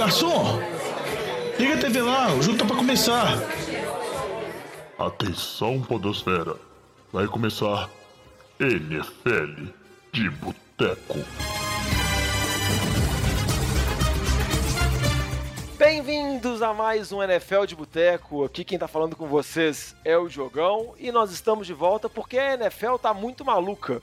garçom! Liga a TV lá, o jogo tá pra começar. Atenção, Podosfera. Vai começar NFL de Boteco. Bem-vindos a mais um NFL de Boteco. Aqui quem tá falando com vocês é o Jogão e nós estamos de volta porque a NFL tá muito maluca.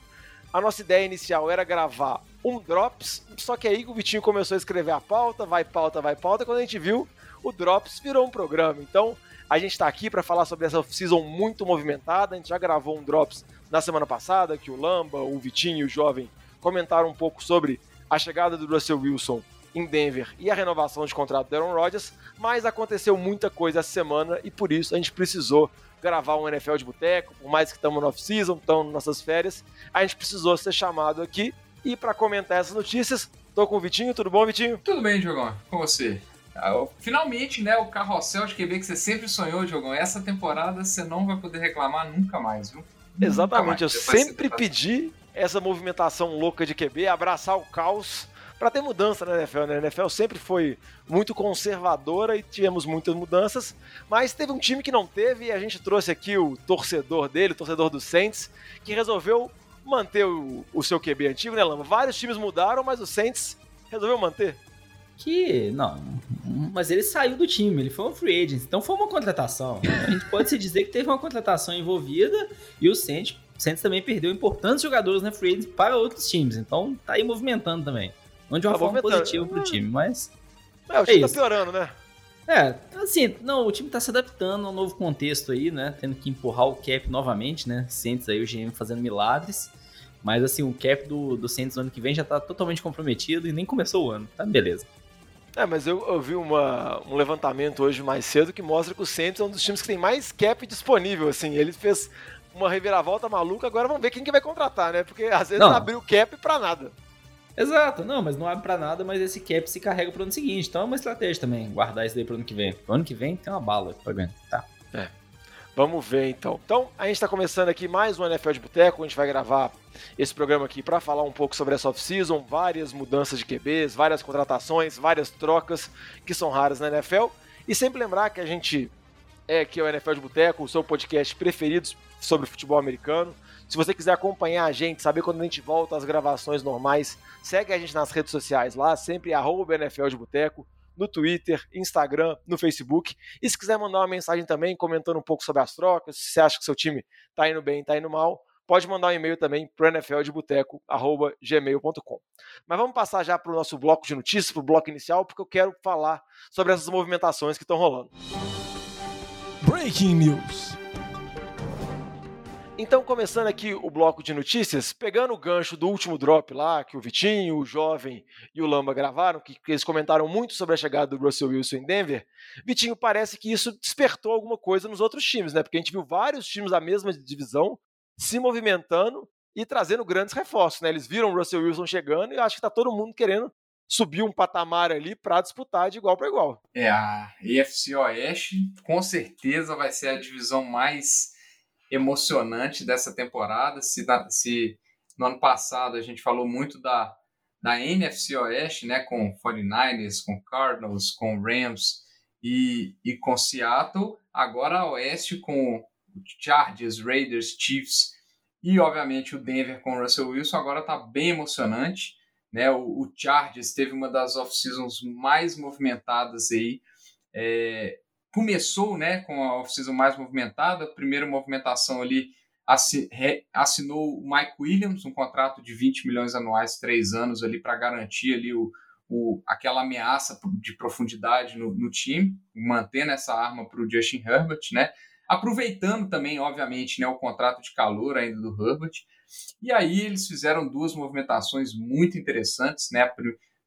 A nossa ideia inicial era gravar um Drops, só que aí o Vitinho começou a escrever a pauta, vai pauta, vai pauta, quando a gente viu, o Drops virou um programa. Então, a gente está aqui para falar sobre essa season muito movimentada. A gente já gravou um Drops na semana passada, que o Lamba, o Vitinho e o Jovem comentaram um pouco sobre a chegada do Russell Wilson em Denver e a renovação de contrato do Aaron Rodgers, mas aconteceu muita coisa essa semana e por isso a gente precisou gravar um NFL de boteco, por mais que estamos no off-season, estamos nas nossas férias, a gente precisou ser chamado aqui e para comentar essas notícias, tô com o Vitinho, tudo bom, Vitinho? Tudo bem, Diogão, com você. Ah, finalmente, né, o carrossel de QB que você sempre sonhou, Diogão, essa temporada você não vai poder reclamar nunca mais, viu? Exatamente, mais. eu sempre pedi essa movimentação louca de QB, abraçar o caos para ter mudança na NFL. Né? A NFL sempre foi muito conservadora e tivemos muitas mudanças, mas teve um time que não teve e a gente trouxe aqui o torcedor dele, o torcedor do Saints, que resolveu manter o, o seu QB antigo, né, Lama? Vários times mudaram, mas o Saints resolveu manter. Que, não, mas ele saiu do time, ele foi um free agent, então foi uma contratação. A gente pode se dizer que teve uma contratação envolvida e o Saints, Saints também perdeu importantes jogadores na free agent para outros times, então tá aí movimentando também. Não de uma tá forma positiva pro time, mas. É, o time é tá piorando, né? É, assim, não, o time tá se adaptando a um novo contexto aí, né? Tendo que empurrar o cap novamente, né? Saints aí, o GM fazendo milagres. Mas assim, o cap do, do Saints no ano que vem já tá totalmente comprometido e nem começou o ano. Tá beleza. É, mas eu, eu vi uma, um levantamento hoje mais cedo que mostra que o Saints é um dos times que tem mais cap disponível, assim. Ele fez uma reviravolta maluca, agora vamos ver quem que vai contratar, né? Porque às vezes não. abriu cap pra nada. Exato, não, mas não abre para nada, mas esse cap se carrega pro ano seguinte. Então é uma estratégia também, guardar isso daí pro ano que vem. Ano que vem tem uma bala pra ganhar, tá? É. Vamos ver então. Então, a gente está começando aqui mais um NFL de Boteco. A gente vai gravar esse programa aqui para falar um pouco sobre essa off-season, várias mudanças de QBs, várias contratações, várias trocas que são raras na NFL. E sempre lembrar que a gente é aqui o NFL de Boteco, o seu podcast preferido sobre futebol americano. Se você quiser acompanhar a gente, saber quando a gente volta às gravações normais, segue a gente nas redes sociais lá, sempre arroba NFL de Boteco, no Twitter, Instagram, no Facebook. E se quiser mandar uma mensagem também, comentando um pouco sobre as trocas, se você acha que seu time tá indo bem, tá indo mal, pode mandar um e-mail também para nfldeboteco.gmail.com. Mas vamos passar já para o nosso bloco de notícias, para o bloco inicial, porque eu quero falar sobre essas movimentações que estão rolando. Breaking News. Então, começando aqui o bloco de notícias, pegando o gancho do último drop lá, que o Vitinho, o Jovem e o Lamba gravaram, que, que eles comentaram muito sobre a chegada do Russell Wilson em Denver, Vitinho, parece que isso despertou alguma coisa nos outros times, né? Porque a gente viu vários times da mesma divisão se movimentando e trazendo grandes reforços, né? Eles viram o Russell Wilson chegando e acho que tá todo mundo querendo subir um patamar ali para disputar de igual para igual. É, a EFC Oeste com certeza vai ser a divisão mais emocionante dessa temporada. Se, se no ano passado a gente falou muito da, da NFC Oeste, né, com 49ers, com Cardinals, com Rams e, e com Seattle, agora a Oeste com Chargers, Raiders, Chiefs e obviamente o Denver com o Russell Wilson agora está bem emocionante. Né? O, o Chargers teve uma das off-seasons mais movimentadas aí. É, começou né, com a off-season mais movimentada, a primeira movimentação ali assinou o Mike Williams, um contrato de 20 milhões anuais, três anos ali para garantir ali o, o, aquela ameaça de profundidade no, no time, mantendo essa arma para o Justin Herbert, né? Aproveitando também, obviamente, né, o contrato de calor ainda do Herbert. E aí eles fizeram duas movimentações muito interessantes, né?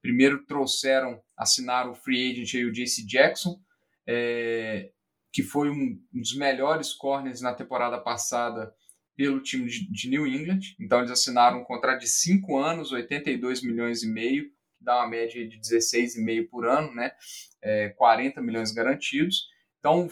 Primeiro trouxeram, assinaram o free agent aí, o JC Jackson, é, que foi um, dos melhores corners na temporada passada pelo time de, New England. Então eles assinaram um contrato de 5 anos, 82 milhões e meio, que dá uma média de 16,5 por ano, né? É, 40 milhões garantidos. Então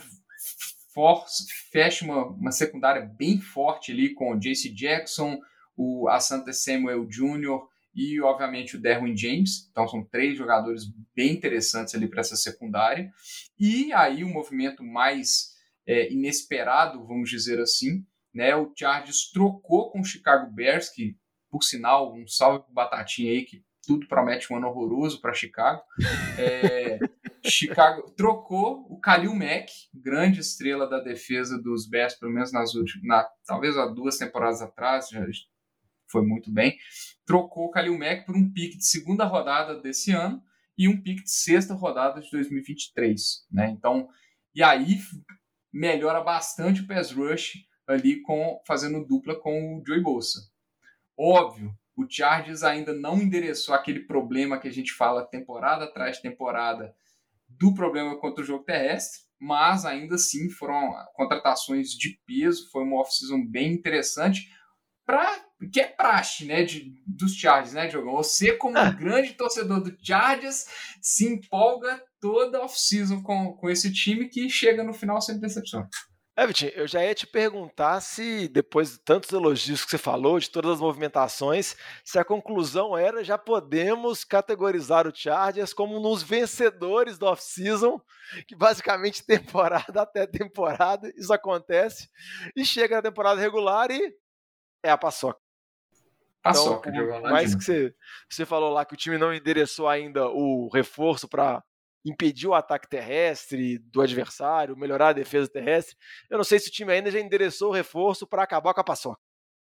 for, fecha uma, uma secundária bem forte ali com o JC Jackson, o Asante Samuel Jr., e, obviamente, o Derwin James. Então, são três jogadores bem interessantes ali para essa secundária. E aí, o um movimento mais é, inesperado, vamos dizer assim, né? O Chargers trocou com o Chicago Bears, que, por sinal, um salve pro Batatinha aí, que tudo promete um ano horroroso para Chicago. É, Chicago trocou o Khalil Mack, grande estrela da defesa dos Bears, pelo menos nas últimas, na, talvez há duas temporadas atrás, já foi muito bem. Trocou o Khalil Mack por um pique de segunda rodada desse ano e um pique de sexta rodada de 2023, né? Então, e aí melhora bastante o pass rush ali com fazendo dupla com o Joey Bolsa. Óbvio, o Chargers ainda não endereçou aquele problema que a gente fala temporada atrás temporada do problema contra o jogo terrestre, mas ainda assim foram contratações de peso, foi uma off-season bem interessante para que é praxe, né, de, dos Chargers, né, Diogão? Você como um grande torcedor do Chargers se empolga toda off-season com, com esse time que chega no final sempre decepciona. É, Vitinho, eu já ia te perguntar se, depois de tantos elogios que você falou, de todas as movimentações, se a conclusão era já podemos categorizar o Chargers como nos vencedores do off-season, que basicamente temporada até temporada isso acontece, e chega na temporada regular e é a paçoca. Paçoca, então, mais que você, você falou lá que o time não endereçou ainda o reforço para impedir o ataque terrestre do adversário, melhorar a defesa terrestre. Eu não sei se o time ainda já endereçou o reforço para acabar com a paçoca.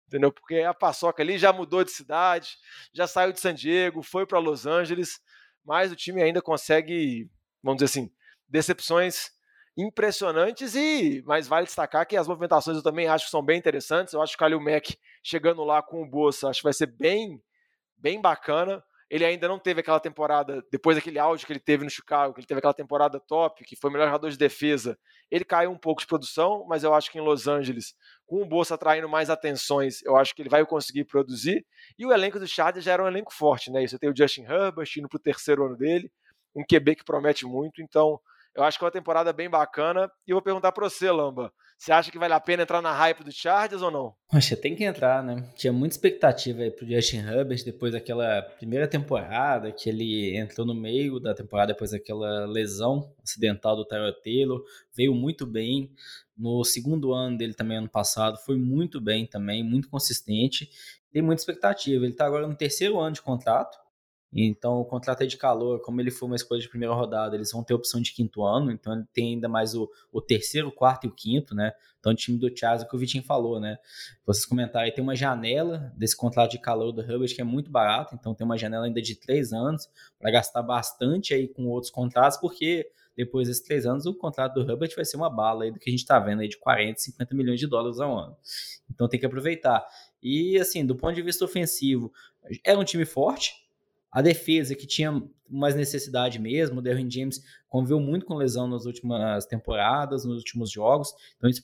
Entendeu? Porque a paçoca ali já mudou de cidade, já saiu de San Diego, foi para Los Angeles, mas o time ainda consegue, vamos dizer assim, decepções impressionantes e mas vale destacar que as movimentações eu também acho que são bem interessantes. Eu acho que o Kalil Mack chegando lá com o Bolsa, acho que vai ser bem bem bacana. Ele ainda não teve aquela temporada, depois daquele áudio que ele teve no Chicago, que ele teve aquela temporada top, que foi o melhor jogador de defesa. Ele caiu um pouco de produção, mas eu acho que em Los Angeles, com o Bolsa atraindo mais atenções, eu acho que ele vai conseguir produzir. E o elenco do Chargers já era um elenco forte, né? Você tem o Justin Herbert indo para o terceiro ano dele, um QB que promete muito, então eu acho que é uma temporada bem bacana. E vou perguntar para você, Lamba. Você acha que vale a pena entrar na hype do Chargers ou não? Poxa, tem que entrar, né? Tinha muita expectativa aí pro Justin Herbert depois daquela primeira temporada que ele entrou no meio da temporada depois daquela lesão acidental do Tyrell Taylor, veio muito bem. No segundo ano dele também, ano passado, foi muito bem também, muito consistente. Tem muita expectativa. Ele tá agora no terceiro ano de contrato. Então, o contrato é de calor, como ele foi uma escolha de primeira rodada, eles vão ter opção de quinto ano, então ele tem ainda mais o, o terceiro, quarto e o quinto, né? Então, o time do é que o Vitinho falou, né? Vocês comentaram aí, tem uma janela desse contrato de calor do Herbert que é muito barato, então tem uma janela ainda de três anos para gastar bastante aí com outros contratos, porque depois desses três anos o contrato do Herbert vai ser uma bala aí do que a gente está vendo aí de 40, 50 milhões de dólares ao ano. Então tem que aproveitar. E assim, do ponto de vista ofensivo, era um time forte, a defesa, que tinha mais necessidade mesmo, o Derwin James conviveu muito com lesão nas últimas temporadas, nos últimos jogos, então isso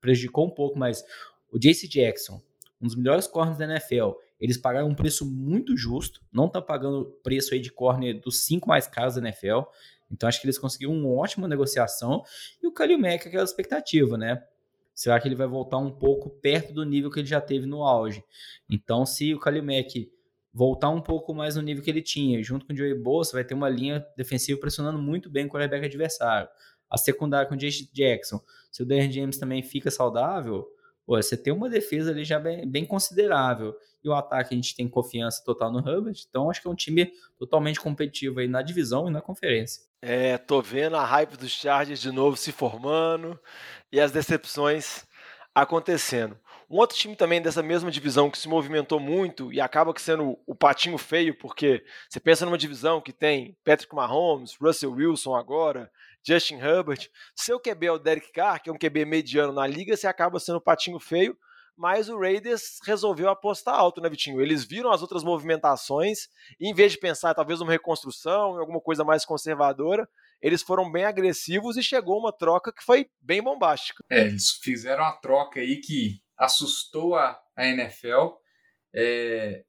prejudicou, um pouco, mas o J.C. Jackson, um dos melhores corners da NFL, eles pagaram um preço muito justo, não tá pagando preço aí de corner dos cinco mais caros da NFL, então acho que eles conseguiram uma ótima negociação, e o Kalil Mack, aquela expectativa, né? Será que ele vai voltar um pouco perto do nível que ele já teve no auge? Então, se o Kalil Mack voltar um pouco mais no nível que ele tinha. Junto com o Joey Bosa, vai ter uma linha defensiva pressionando muito bem o quarterback adversário. A secundária com o J.J. Jackson. Se o Darren James também fica saudável, pô, você tem uma defesa ali já bem, bem, considerável. E o ataque a gente tem confiança total no Herbert. Então acho que é um time totalmente competitivo aí na divisão e na conferência. É, tô vendo a hype dos Chargers de novo se formando e as decepções acontecendo. Um outro time também dessa mesma divisão que se movimentou muito e acaba sendo o patinho feio, porque você pensa numa divisão que tem Patrick Mahomes, Russell Wilson agora, Justin Herbert. Seu QB é o Derek Carr, que é um QB mediano na liga, você acaba sendo o patinho feio, mas o Raiders resolveu apostar alto, né, Vitinho? Eles viram as outras movimentações e, em vez de pensar talvez numa reconstrução, em alguma coisa mais conservadora, eles foram bem agressivos e chegou uma troca que foi bem bombástica. É, eles fizeram uma troca aí que assustou a, a NFL. É,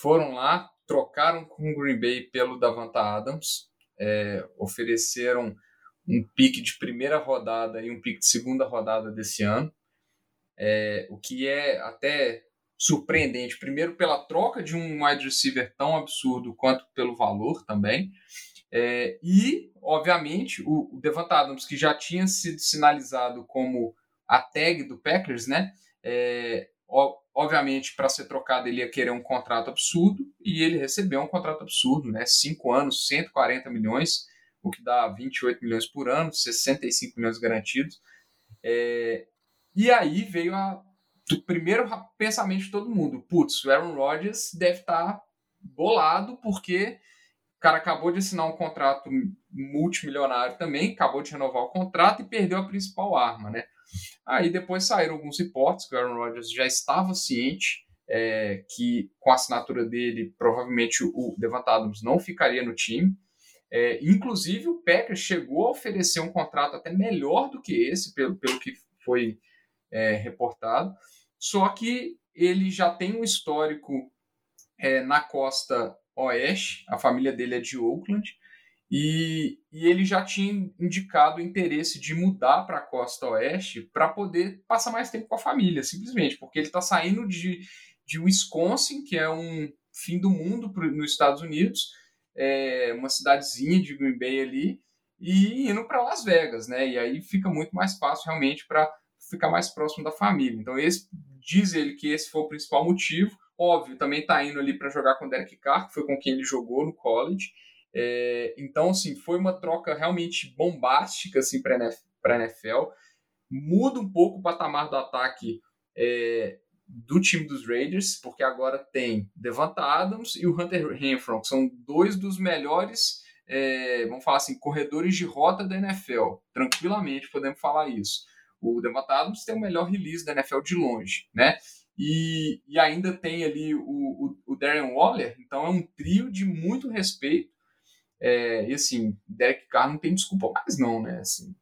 foram lá, trocaram com o Green Bay pelo Davanta Adams, é, ofereceram um pique de primeira rodada e um pique de segunda rodada desse ano, é, o que é até surpreendente. Primeiro, pela troca de um wide receiver tão absurdo quanto pelo valor também. É, e, obviamente, o, o Devant Adams, que já tinha sido sinalizado como a tag do Packers, né? É, obviamente, para ser trocado, ele ia querer um contrato absurdo e ele recebeu um contrato absurdo, né? Cinco anos, 140 milhões, o que dá 28 milhões por ano, 65 milhões garantidos. É, e aí veio a, o primeiro pensamento de todo mundo: putz, o Aaron Rodgers deve estar tá bolado porque o cara acabou de assinar um contrato multimilionário também, acabou de renovar o contrato e perdeu a principal arma, né? Aí depois saíram alguns reportes que o Aaron Rodgers já estava ciente é, que com a assinatura dele, provavelmente o Devant Adams não ficaria no time. É, inclusive, o Packers chegou a oferecer um contrato até melhor do que esse, pelo, pelo que foi é, reportado. Só que ele já tem um histórico é, na costa oeste, a família dele é de Oakland, e, e ele já tinha indicado o interesse de mudar para a costa oeste para poder passar mais tempo com a família, simplesmente, porque ele está saindo de, de Wisconsin, que é um fim do mundo pro, nos Estados Unidos, é uma cidadezinha de Green Bay ali, e indo para Las Vegas, né? E aí fica muito mais fácil realmente para ficar mais próximo da família. Então, esse diz ele que esse foi o principal motivo. Óbvio, também está indo ali para jogar com o Derek Carr, que foi com quem ele jogou no college. É, então, assim, foi uma troca realmente bombástica assim, para a NFL. Muda um pouco o patamar do ataque é, do time dos Raiders, porque agora tem Devonta Adams e o Hunter Renfro, que são dois dos melhores, é, vamos falar assim, corredores de rota da NFL. Tranquilamente podemos falar isso. O Devonta Adams tem o melhor release da NFL de longe, né? E, e ainda tem ali o, o, o Darren Waller, então é um trio de muito respeito é, e assim, Derek Carr não tem desculpa mais, não, né? Assim,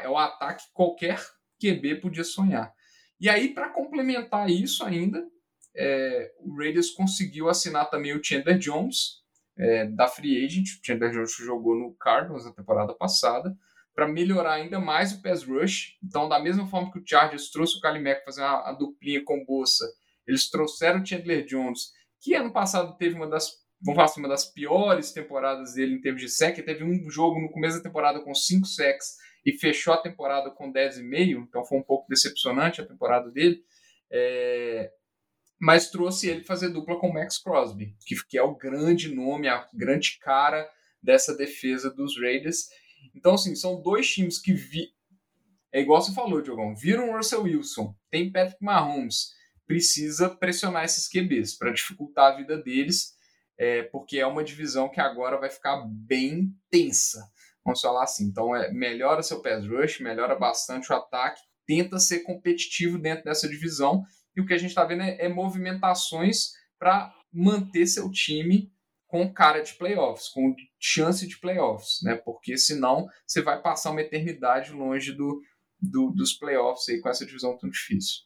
é o ataque que qualquer QB podia sonhar. E aí, para complementar isso ainda, é, o Raiders conseguiu assinar também o Chandler Jones, é, da Free Agent. O Chandler Jones jogou no Cardinals na temporada passada, para melhorar ainda mais o pass rush. Então, da mesma forma que o Chargers trouxe o Kalimec para fazer uma duplinha com Bolsa, eles trouxeram o Chandler Jones, que ano passado teve uma das vamos falar assim, uma das piores temporadas dele em termos de sec. Teve um jogo no começo da temporada com 5 sacks e fechou a temporada com 10,5, então foi um pouco decepcionante a temporada dele. É... Mas trouxe ele fazer dupla com o Max Crosby, que, que é o grande nome, a grande cara dessa defesa dos Raiders. Então, assim, são dois times que vi... É igual você falou, Diogão. Viram Russell Wilson, tem Patrick Mahomes. Precisa pressionar esses QBs para dificultar a vida deles é, porque é uma divisão que agora vai ficar bem tensa. Vamos falar assim. Então, é, melhora seu pass rush, melhora bastante o ataque, tenta ser competitivo dentro dessa divisão. E o que a gente está vendo é, é movimentações para manter seu time com cara de playoffs, com chance de playoffs, né? Porque senão você vai passar uma eternidade longe do, do, dos playoffs aí com essa divisão tão difícil.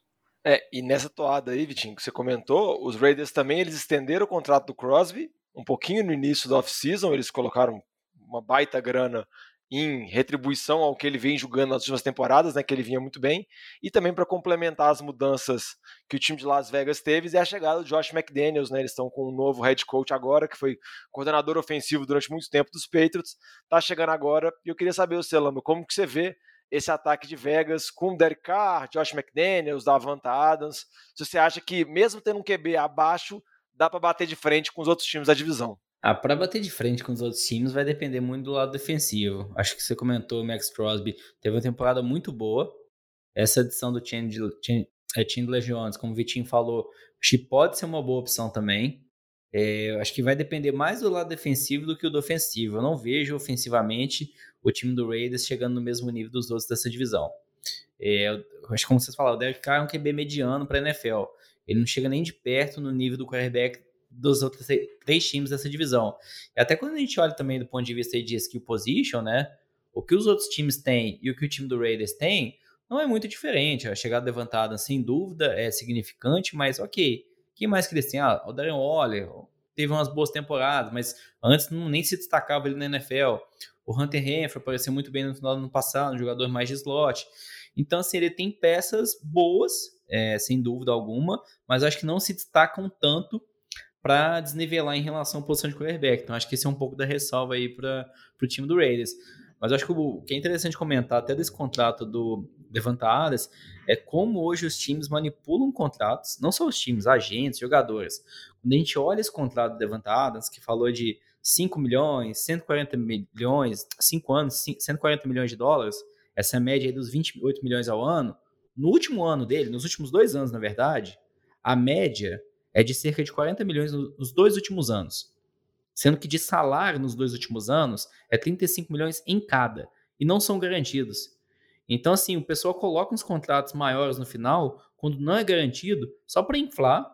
É, e nessa toada aí, Vitinho, que você comentou, os Raiders também eles estenderam o contrato do Crosby um pouquinho no início da off-season, eles colocaram uma baita grana em retribuição ao que ele vem jogando nas últimas temporadas, né, que ele vinha muito bem, e também para complementar as mudanças que o time de Las Vegas teve, é a chegada do Josh McDaniels, né, eles estão com um novo head coach agora, que foi coordenador ofensivo durante muito tempo dos Patriots, está chegando agora, e eu queria saber, o Celano, como que você vê esse ataque de Vegas com Derek Carr, Josh McDaniels, Davanta Adams. Se você acha que, mesmo tendo um QB abaixo, dá para bater de frente com os outros times da divisão? Ah, para bater de frente com os outros times vai depender muito do lado defensivo. Acho que você comentou, Max Crosby teve uma temporada muito boa. Essa adição do Chandler, é, Jones, como o Vitinho falou, acho pode ser uma boa opção também. É, acho que vai depender mais do lado defensivo do que do ofensivo. Eu não vejo ofensivamente o time do Raiders chegando no mesmo nível dos outros dessa divisão. É, acho que como vocês falaram, o Derek Carr é um QB mediano para a NFL. Ele não chega nem de perto no nível do quarterback dos outros três times dessa divisão. E até quando a gente olha também do ponto de vista de skill position, né? O que os outros times têm e o que o time do Raiders tem não é muito diferente. A chegada levantada, sem dúvida, é significante, mas ok. Quem mais que eles têm? Ah, o Darren Waller teve umas boas temporadas, mas antes não, nem se destacava ali na NFL. O Hunter Renfrew apareceu muito bem no final do ano passado, um jogador mais de slot. Então, assim, ele tem peças boas é, sem dúvida alguma, mas acho que não se destacam tanto para desnivelar em relação à posição de quarterback. Então acho que esse é um pouco da ressalva aí para o time do Raiders. Mas acho que o que é interessante comentar até desse contrato do Devonta Adams é como hoje os times manipulam contratos, não só os times, agentes, jogadores. Quando a gente olha esse contrato Adams, que falou de 5 milhões, 140 milhões, 5 anos, 140 milhões de dólares, essa média aí dos 28 milhões ao ano, no último ano dele, nos últimos dois anos, na verdade, a média é de cerca de 40 milhões nos dois últimos anos. Sendo que de salário nos dois últimos anos é 35 milhões em cada. E não são garantidos. Então, assim, o pessoal coloca uns contratos maiores no final, quando não é garantido, só para inflar.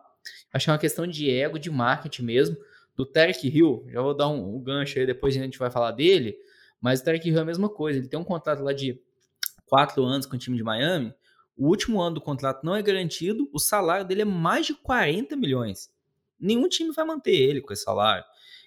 Acho que é uma questão de ego, de marketing mesmo. Do Tarek Hill, já vou dar um, um gancho aí, depois a gente vai falar dele. Mas o Tarek Hill é a mesma coisa. Ele tem um contrato lá de quatro anos com o time de Miami. O último ano do contrato não é garantido, o salário dele é mais de 40 milhões. Nenhum time vai manter ele com esse salário.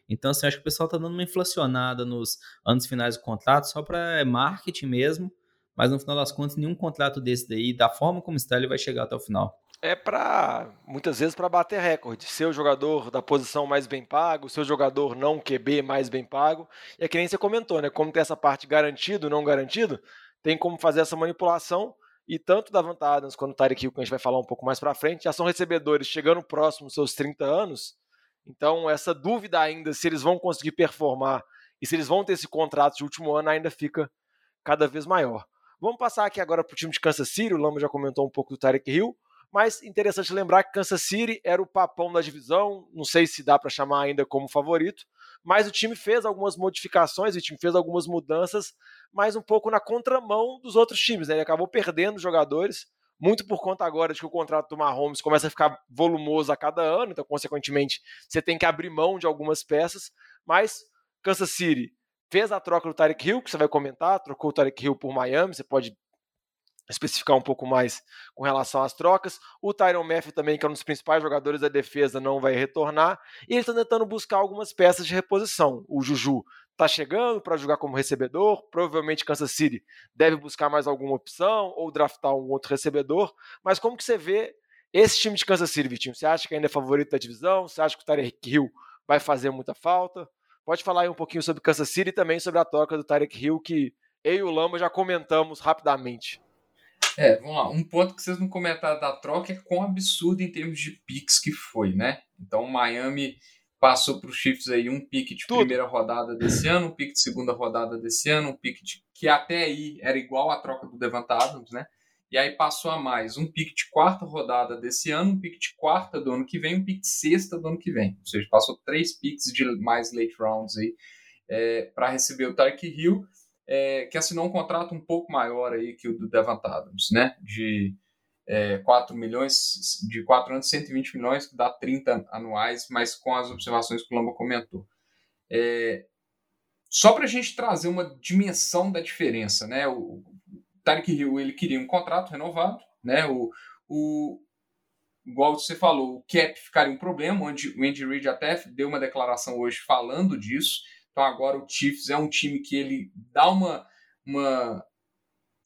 Então, assim, acho que o pessoal tá dando uma inflacionada nos anos finais do contrato só para marketing mesmo, mas no final das contas, nenhum contrato desse daí, da forma como está, ele vai chegar até o final. É para, muitas vezes, para bater recorde. O jogador da posição mais bem pago, ser o jogador não QB mais bem pago. E é que nem você comentou, né? Como tem essa parte garantido, não garantido, tem como fazer essa manipulação e tanto da Adams quanto o Tyreek Hill, que a gente vai falar um pouco mais para frente, já são recebedores chegando próximo dos seus 30 anos. Então, essa dúvida ainda se eles vão conseguir performar e se eles vão ter esse contrato de último ano ainda fica cada vez maior. Vamos passar aqui agora para o time de Kansas City. O Lama já comentou um pouco do Tyreek Hill, mas interessante lembrar que Kansas City era o papão da divisão. Não sei se dá para chamar ainda como favorito, mas o time fez algumas modificações, o time fez algumas mudanças, mas um pouco na contramão dos outros times. Né? Ele acabou perdendo jogadores, muito por conta agora de que o contrato do Mahomes começa a ficar volumoso a cada ano, então, consequentemente, você tem que abrir mão de algumas peças, mas Kansas City fez a troca do Tarek Hill, que você vai comentar, trocou o Tarek Hill por Miami, você pode especificar um pouco mais com relação às trocas. O Tyron Matthew também, que é um dos principais jogadores da defesa, não vai retornar. E eles estão tentando buscar algumas peças de reposição. O Juju está chegando para jogar como recebedor. Provavelmente Kansas City deve buscar mais alguma opção ou draftar um outro recebedor. Mas como que você vê esse time de Kansas City, Vitinho? Você acha que ainda é favorito da divisão? Você acha que o Tyreek Hill vai fazer muita falta? Pode falar aí um pouquinho sobre Kansas City e também sobre a troca do Tyreek Hill, que eu e o Lamba já comentamos rapidamente. É, vamos lá. Um ponto que vocês não comentaram da troca é quão absurdo em termos de picks que foi, né? Então o Miami passou para os Chiefs aí um pick de Tudo. primeira rodada desse ano, um pick de segunda rodada desse ano, um pick de, que até aí era igual à troca do Devant Adams, né? E aí passou a mais um pick de quarta rodada desse ano, um pick de quarta do ano que vem, um pick de sexta do ano que vem. Ou seja, passou três picks de mais late rounds aí é, para receber o Tarek Hill é, que assinou um contrato um pouco maior aí que o do Devant Adams, né? De é, 4 milhões, de 4 anos, 120 milhões, que dá 30 anuais, mas com as observações que o Lamba comentou. É, só para a gente trazer uma dimensão da diferença, né? O, Tarek Hill ele queria um contrato renovado, né? O, o, igual você falou, o cap ficaria um problema, onde o Andy Reid até deu uma declaração hoje falando disso. Então agora o Chiefs é um time que ele dá uma, uma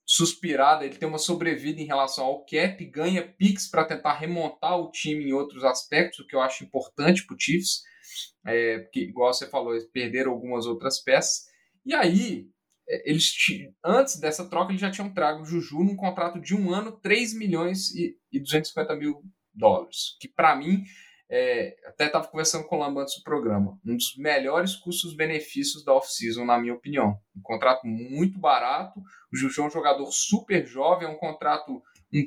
suspirada, ele tem uma sobrevida em relação ao cap, ganha picks para tentar remontar o time em outros aspectos, o que eu acho importante para o Chiefs, é, porque, igual você falou, eles perderam algumas outras peças. E aí, eles antes dessa troca, eles já tinham trago o Juju num contrato de um ano, 3 milhões e, e 250 mil dólares, que para mim é, até estava conversando com o Lamba antes do programa, um dos melhores custos-benefícios da off-season, na minha opinião. Um contrato muito barato, o Juju é um jogador super jovem, é um contrato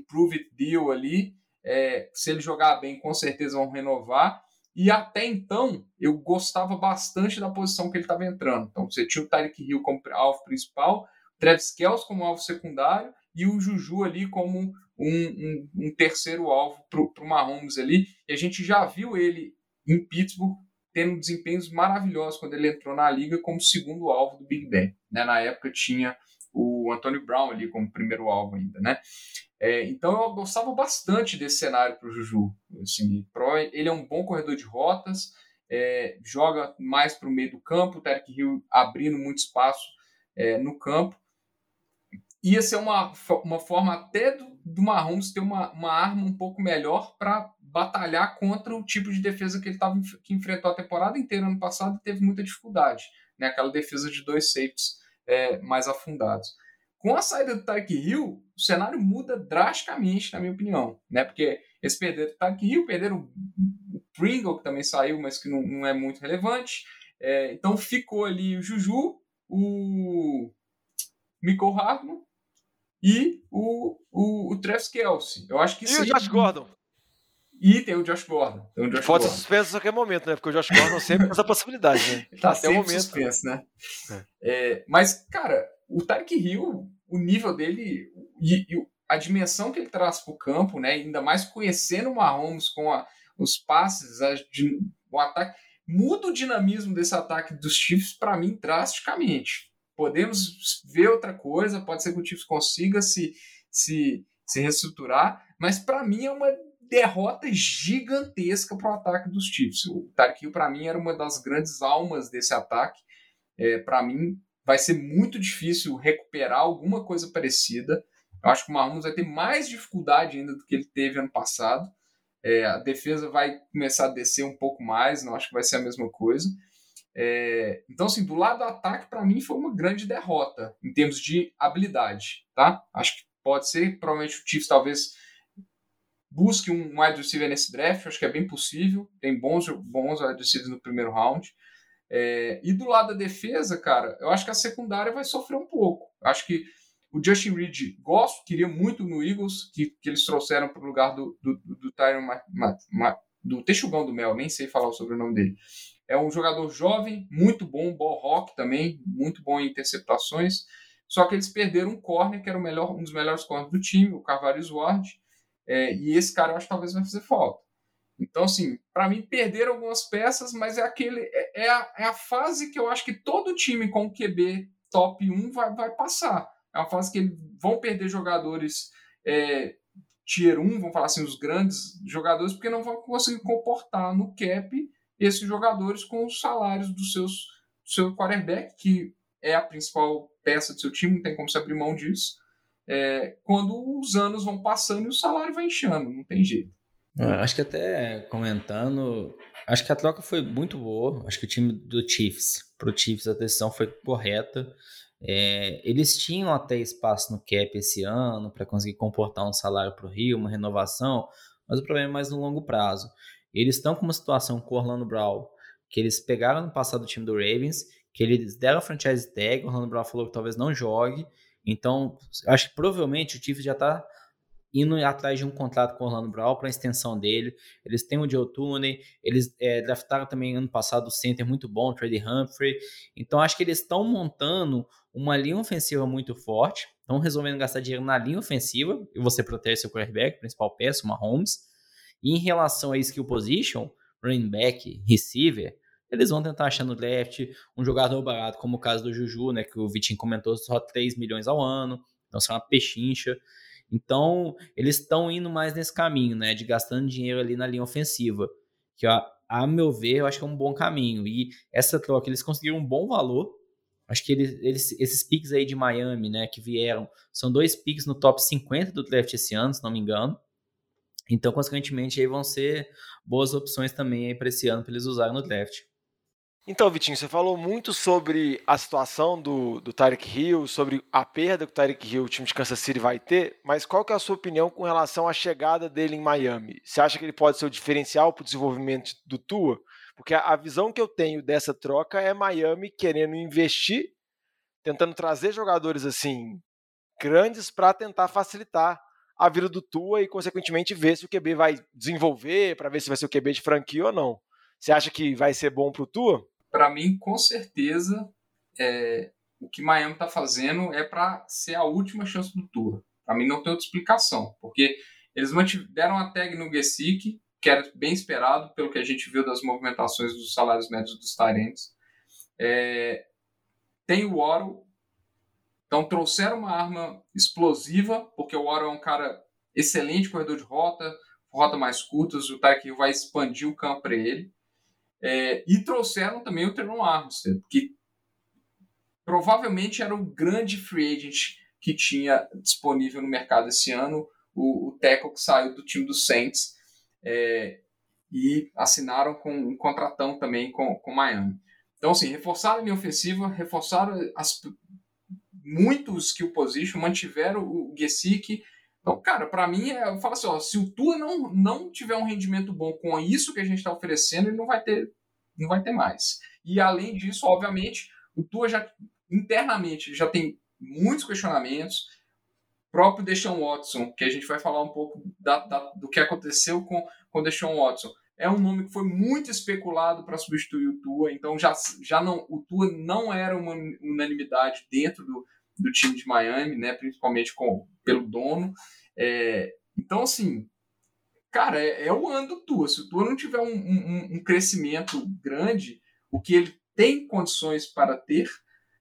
prove deal ali, é, se ele jogar bem, com certeza vão renovar, e até então, eu gostava bastante da posição que ele estava entrando. Então, você tinha o Tyreek Hill como alvo principal, Travis Kelce como alvo secundário, e o Juju ali como um, um, um terceiro alvo para o Mahomes ali. E a gente já viu ele em Pittsburgh tendo desempenhos maravilhosos quando ele entrou na liga como segundo alvo do Big Ben. Né? Na época tinha o Antonio Brown ali como primeiro alvo ainda, né? É, então eu gostava bastante desse cenário para o Juju. Assim, ele é um bom corredor de rotas, é, joga mais para o meio do campo, o Tarek Hill abrindo muito espaço é, no campo ia ser uma, uma forma até do, do Mahomes ter uma, uma arma um pouco melhor para batalhar contra o tipo de defesa que ele tava, que enfrentou a temporada inteira ano passado e teve muita dificuldade, né? Aquela defesa de dois safeties é, mais afundados. Com a saída do Tyreek Hill, o cenário muda drasticamente, na minha opinião, né? Porque eles perderam o Tyreek Hill, perderam o Pringle, que também saiu, mas que não, não é muito relevante. É, então ficou ali o Juju, o Michael Hartman e o, o, o Travis Kelsey. Eu acho que e o Josh Gordon. E tem o Josh Gordon. Tem o Josh Pode Gordon. suspenso a qualquer momento, né? Porque o Josh Gordon sempre tem essa possibilidade, né? tá Até o sempre momento. suspenso, né? É, mas, cara, o Tyreek Hill, o nível dele e, e a dimensão que ele traz para o campo, né? Ainda mais conhecendo o Mahomes com a, os passes, a, de, o ataque, muda o dinamismo desse ataque dos Chiefs para mim drasticamente. Podemos ver outra coisa, pode ser que o Chiefs consiga se, se, se reestruturar, mas para mim é uma derrota gigantesca para o ataque dos Chiefs. O Hill, para mim, era uma das grandes almas desse ataque. É, para mim, vai ser muito difícil recuperar alguma coisa parecida. Eu acho que o Mahomes vai ter mais dificuldade ainda do que ele teve ano passado. É, a defesa vai começar a descer um pouco mais, não acho que vai ser a mesma coisa. É, então, assim, do lado do ataque, para mim, foi uma grande derrota em termos de habilidade, tá? Acho que pode ser, provavelmente o Chiefs talvez busque um wide receiver nesse draft, acho que é bem possível, tem bons, bons wide receivers no primeiro round. É, e do lado da defesa, cara, eu acho que a secundária vai sofrer um pouco. Acho que o Justin Reed, gosto, queria muito no Eagles, que, que eles trouxeram para o lugar do, do, do Tyron Ma, Ma, Ma, do Texugão do Mel, nem sei falar o sobrenome dele. É um jogador jovem, muito bom, ball rock também, muito bom em interceptações. Só que eles perderam um corner, que era o melhor, um dos melhores corners do time, o Carvalho Ward. É, e esse cara eu acho que talvez vai fazer falta. Então, assim, para mim, perderam algumas peças, mas é aquele é, é, a, é a fase que eu acho que todo time com QB top 1 vai, vai passar. É uma fase que eles vão perder jogadores é, tier 1, vamos falar assim, os grandes jogadores, porque não vão conseguir comportar no cap esses jogadores com os salários dos seus do seu quarterback, que é a principal peça do seu time, não tem como se abrir mão disso. É, quando os anos vão passando e o salário vai inchando, não tem jeito. Acho que até comentando, acho que a troca foi muito boa. Acho que o time do Chiefs, pro Chiefs a decisão foi correta. É, eles tinham até espaço no cap esse ano para conseguir comportar um salário para o Rio, uma renovação, mas o problema é mais no longo prazo. Eles estão com uma situação com o Orlando Brown, que eles pegaram no passado o time do Ravens, que eles deram a franchise tag, o Orlando Brown falou que talvez não jogue, então acho que provavelmente o Chiefs já está indo atrás de um contrato com o Orlando Brown para a extensão dele. Eles têm o Joe Tooney, eles é, draftaram também ano passado o center muito bom, o Trey Humphrey. Então acho que eles estão montando uma linha ofensiva muito forte, estão resolvendo gastar dinheiro na linha ofensiva e você protege seu quarterback, principal peça, o Mahomes. E em relação a skill position, running back, receiver, eles vão tentar achar no draft um jogador barato, como o caso do Juju, né, que o Vitinho comentou, só 3 milhões ao ano, então são uma pechincha. Então, eles estão indo mais nesse caminho, né, de gastando dinheiro ali na linha ofensiva, que a, a meu ver, eu acho que é um bom caminho. E essa troca, eles conseguiram um bom valor. Acho que eles, eles, esses picks aí de Miami, né, que vieram, são dois picks no top 50 do draft esse ano, se não me engano. Então, consequentemente, aí vão ser boas opções também para esse ano para eles usarem no draft. Então, Vitinho, você falou muito sobre a situação do, do Tyreek Hill, sobre a perda que o Tyreek Hill, o time de Kansas City, vai ter, mas qual que é a sua opinião com relação à chegada dele em Miami? Você acha que ele pode ser o diferencial para o desenvolvimento do Tua? Porque a, a visão que eu tenho dessa troca é Miami querendo investir, tentando trazer jogadores assim grandes para tentar facilitar a vida do Tua e, consequentemente, ver se o QB vai desenvolver, para ver se vai ser o QB de franquia ou não. Você acha que vai ser bom para o Tua? Para mim, com certeza, é, o que Miami está fazendo é para ser a última chance do Tua. Para mim, não tem outra explicação, porque eles mantiveram a tag no Gesick, que era bem esperado pelo que a gente viu das movimentações dos salários médios dos Tyrants. É, tem o Oro, então trouxeram uma arma explosiva, porque o Oro é um cara excelente corredor de rota, rota mais curtas, o Tyreek vai expandir o campo para ele. É, e trouxeram também o Teron Armstead, que provavelmente era o grande free agent que tinha disponível no mercado esse ano. o, o Teco que saiu do time do Saints é, e assinaram com um contratão também com o Miami. Então, assim, reforçaram a linha ofensiva, reforçaram as, muitos skill position, mantiveram o Gesick. Então, cara, para mim, é, eu falo assim, ó, se o Tua não, não tiver um rendimento bom com isso que a gente está oferecendo, ele não vai ter não vai ter mais. E além disso, obviamente, o Tua já internamente já tem muitos questionamentos. O próprio Deshaun Watson, que a gente vai falar um pouco da, da, do que aconteceu com, com Deshaun Watson, é um nome que foi muito especulado para substituir o Tua, então já, já não, o Tua não era uma unanimidade dentro do, do time de Miami, né, principalmente com, pelo dono. É, então, assim, cara, é, é, o ano do Tua. Se o Tua não tiver um, um, um crescimento grande, o que ele tem condições para ter,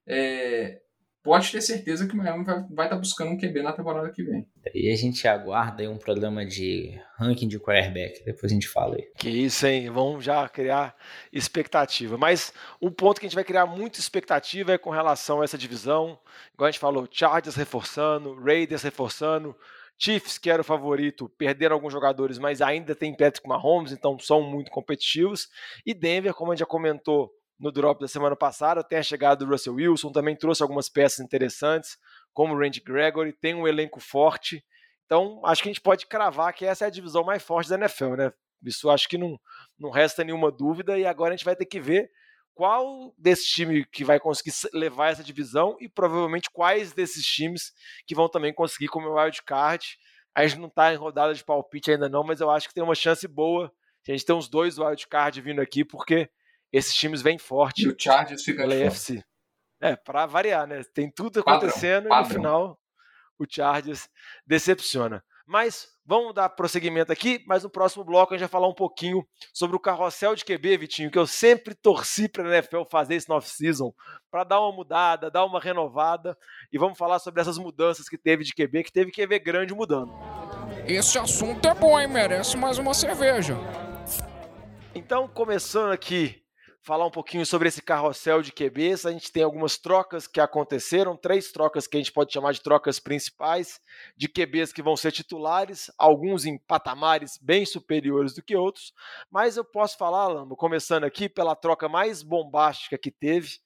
é, pode ter certeza que o Miami vai, estar tá buscando um QB na temporada que vem. E a gente aguarda aí um programa de ranking de quarterback, depois a gente fala aí. Que isso, hein? Vamos já criar expectativa. Mas um ponto que a gente vai criar muita expectativa é com relação a essa divisão. Igual a gente falou, Chargers reforçando, Raiders reforçando, Chiefs, que era o favorito, perderam alguns jogadores, mas ainda tem Patrick Mahomes, então são muito competitivos. E Denver, como a gente já comentou no drop da semana passada, tem a chegada do Russell Wilson, também trouxe algumas peças interessantes, como o Randy Gregory, tem um elenco forte. Então, acho que a gente pode cravar que essa é a divisão mais forte da NFL, né? Isso acho que não, não resta nenhuma dúvida, e agora a gente vai ter que ver qual desse time que vai conseguir levar essa divisão e provavelmente quais desses times que vão também conseguir como wild card. A gente não está em rodada de palpite ainda não, mas eu acho que tem uma chance boa. A gente tem uns dois wild card vindo aqui, porque esses times vêm forte. E o Chargers fica de AFC. É, para variar, né? Tem tudo acontecendo padrão, padrão. e no final o Chargers decepciona. Mas vamos dar prosseguimento aqui, mas no próximo bloco a gente vai falar um pouquinho sobre o carrossel de QB, Vitinho, que eu sempre torci para a NFL fazer esse off-season, para dar uma mudada, dar uma renovada, e vamos falar sobre essas mudanças que teve de QB, que teve QB grande mudando. Esse assunto é bom, hein? Merece mais uma cerveja. Então, começando aqui falar um pouquinho sobre esse carrossel de QBs. A gente tem algumas trocas que aconteceram, três trocas que a gente pode chamar de trocas principais, de QBs que vão ser titulares, alguns em patamares bem superiores do que outros. Mas eu posso falar, Lambo, começando aqui pela troca mais bombástica que teve,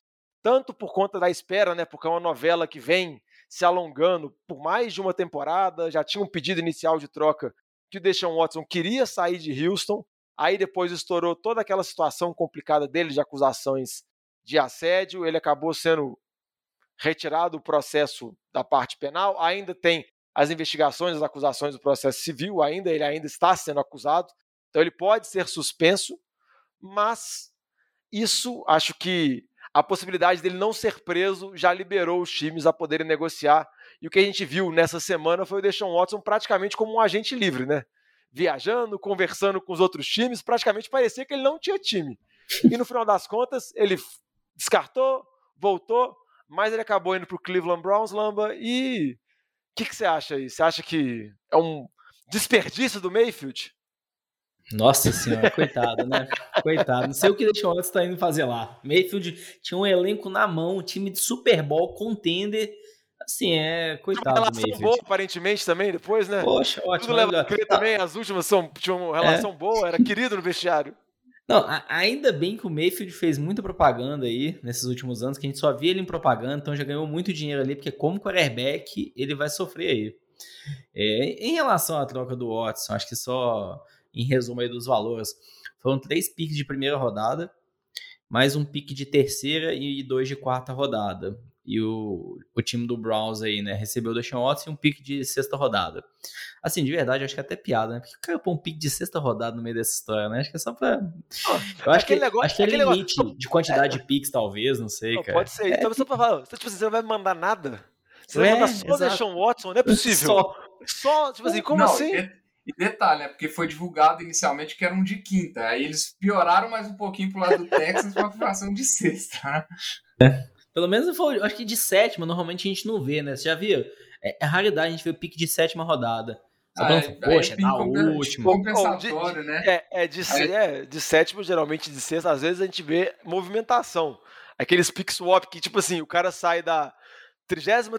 tanto por conta da espera, né? Porque é uma novela que vem se alongando por mais de uma temporada. Já tinha um pedido inicial de troca que o Deshaun Watson queria sair de Houston Aí depois estourou toda aquela situação complicada dele de acusações de assédio. Ele acabou sendo retirado do processo da parte penal. Ainda tem as investigações, as acusações do processo civil. Ainda ele ainda está sendo acusado. Então ele pode ser suspenso, mas isso acho que a possibilidade dele não ser preso já liberou os times a poderem negociar. E o que a gente viu nessa semana foi o Deshaun Watson praticamente como um agente livre, né? Viajando, conversando com os outros times, praticamente parecia que ele não tinha time. E no final das contas, ele descartou, voltou, mas ele acabou indo para o Cleveland Browns, Lamba. E o que, que você acha aí? Você acha que é um desperdício do Mayfield? Nossa senhora, coitado, né? Coitado. Não sei o que deixou antes tá indo fazer lá. Mayfield tinha um elenco na mão, um time de Super Bowl, contender Assim, é, coitado uma relação boa, aparentemente, também, depois, né? Poxa, ótimo. Tudo leva a também, as últimas são, tinham uma relação é. boa, era querido no vestiário. Não, ainda bem que o Mayfield fez muita propaganda aí nesses últimos anos, que a gente só via ele em propaganda, então já ganhou muito dinheiro ali, porque como quarterback ele vai sofrer aí. É, em relação à troca do Watson, acho que só em resumo aí dos valores, foram três piques de primeira rodada, mais um pique de terceira e dois de quarta rodada e o, o time do Browns aí, né, recebeu o Deshaun Watson e um pique de sexta rodada. Assim, de verdade, acho que é até piada, né? Porque cara põe um pique de sexta rodada no meio dessa história, né? Acho que é só pra... Eu acho que, negócio, acho que é limite negócio... de quantidade é. de piques, talvez, não sei, não, cara. Pode ser. É, então, só pra falar, tipo assim, você não vai me mandar nada? Você vai é, mandar só o Deshaun Watson? Não é possível. Só. Só, tipo assim, como não, assim? E detalhe, né? Porque foi divulgado inicialmente que era um de quinta. Aí eles pioraram mais um pouquinho pro lado do Texas pra fazer um de sexta. É. Pelo menos foi, acho que de sétima, normalmente a gente não vê, né? Você já viu? É, é raridade a gente ver o pique de sétima rodada. ah, é, poxa, é na última. Compensatório, né? É, é, de, é, de sétimo, geralmente de sexta, às vezes a gente vê movimentação. Aqueles pick swap que, tipo assim, o cara sai da, trigésima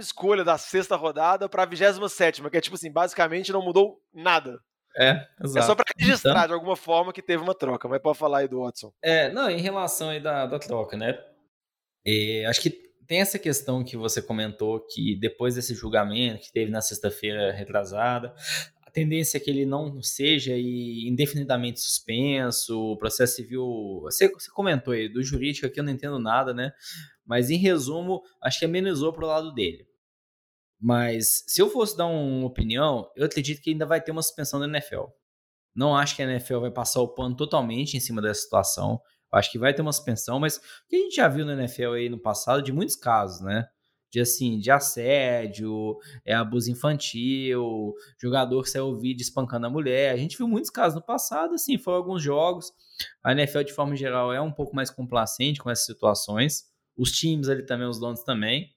escolha da sexta rodada pra vigésima sétima, que é tipo assim, basicamente não mudou nada. É, exato. É só pra registrar Então- de alguma forma que teve uma troca, mas pode falar aí do Watson. É, não, em relação aí da, da troca, né? É, acho que tem essa questão que você comentou que depois desse julgamento que teve na sexta-feira retrasada, a tendência é que ele não seja indefinidamente suspenso, o processo civil. Você, você comentou aí, do jurídico aqui eu não entendo nada, né? Mas em resumo, acho que amenizou pro lado dele. Mas se eu fosse dar uma opinião, eu acredito que ainda vai ter uma suspensão da NFL. Não acho que a NFL vai passar o pano totalmente em cima dessa situação. Acho que vai ter uma suspensão, mas o que a gente já viu na NFL aí no passado de muitos casos, né? De assim, de assédio, é abuso infantil, jogador que saiu vídeo espancando a mulher. A gente viu muitos casos no passado, assim, foram alguns jogos. A NFL, de forma geral, é um pouco mais complacente com essas situações. Os times ali também, os donos também.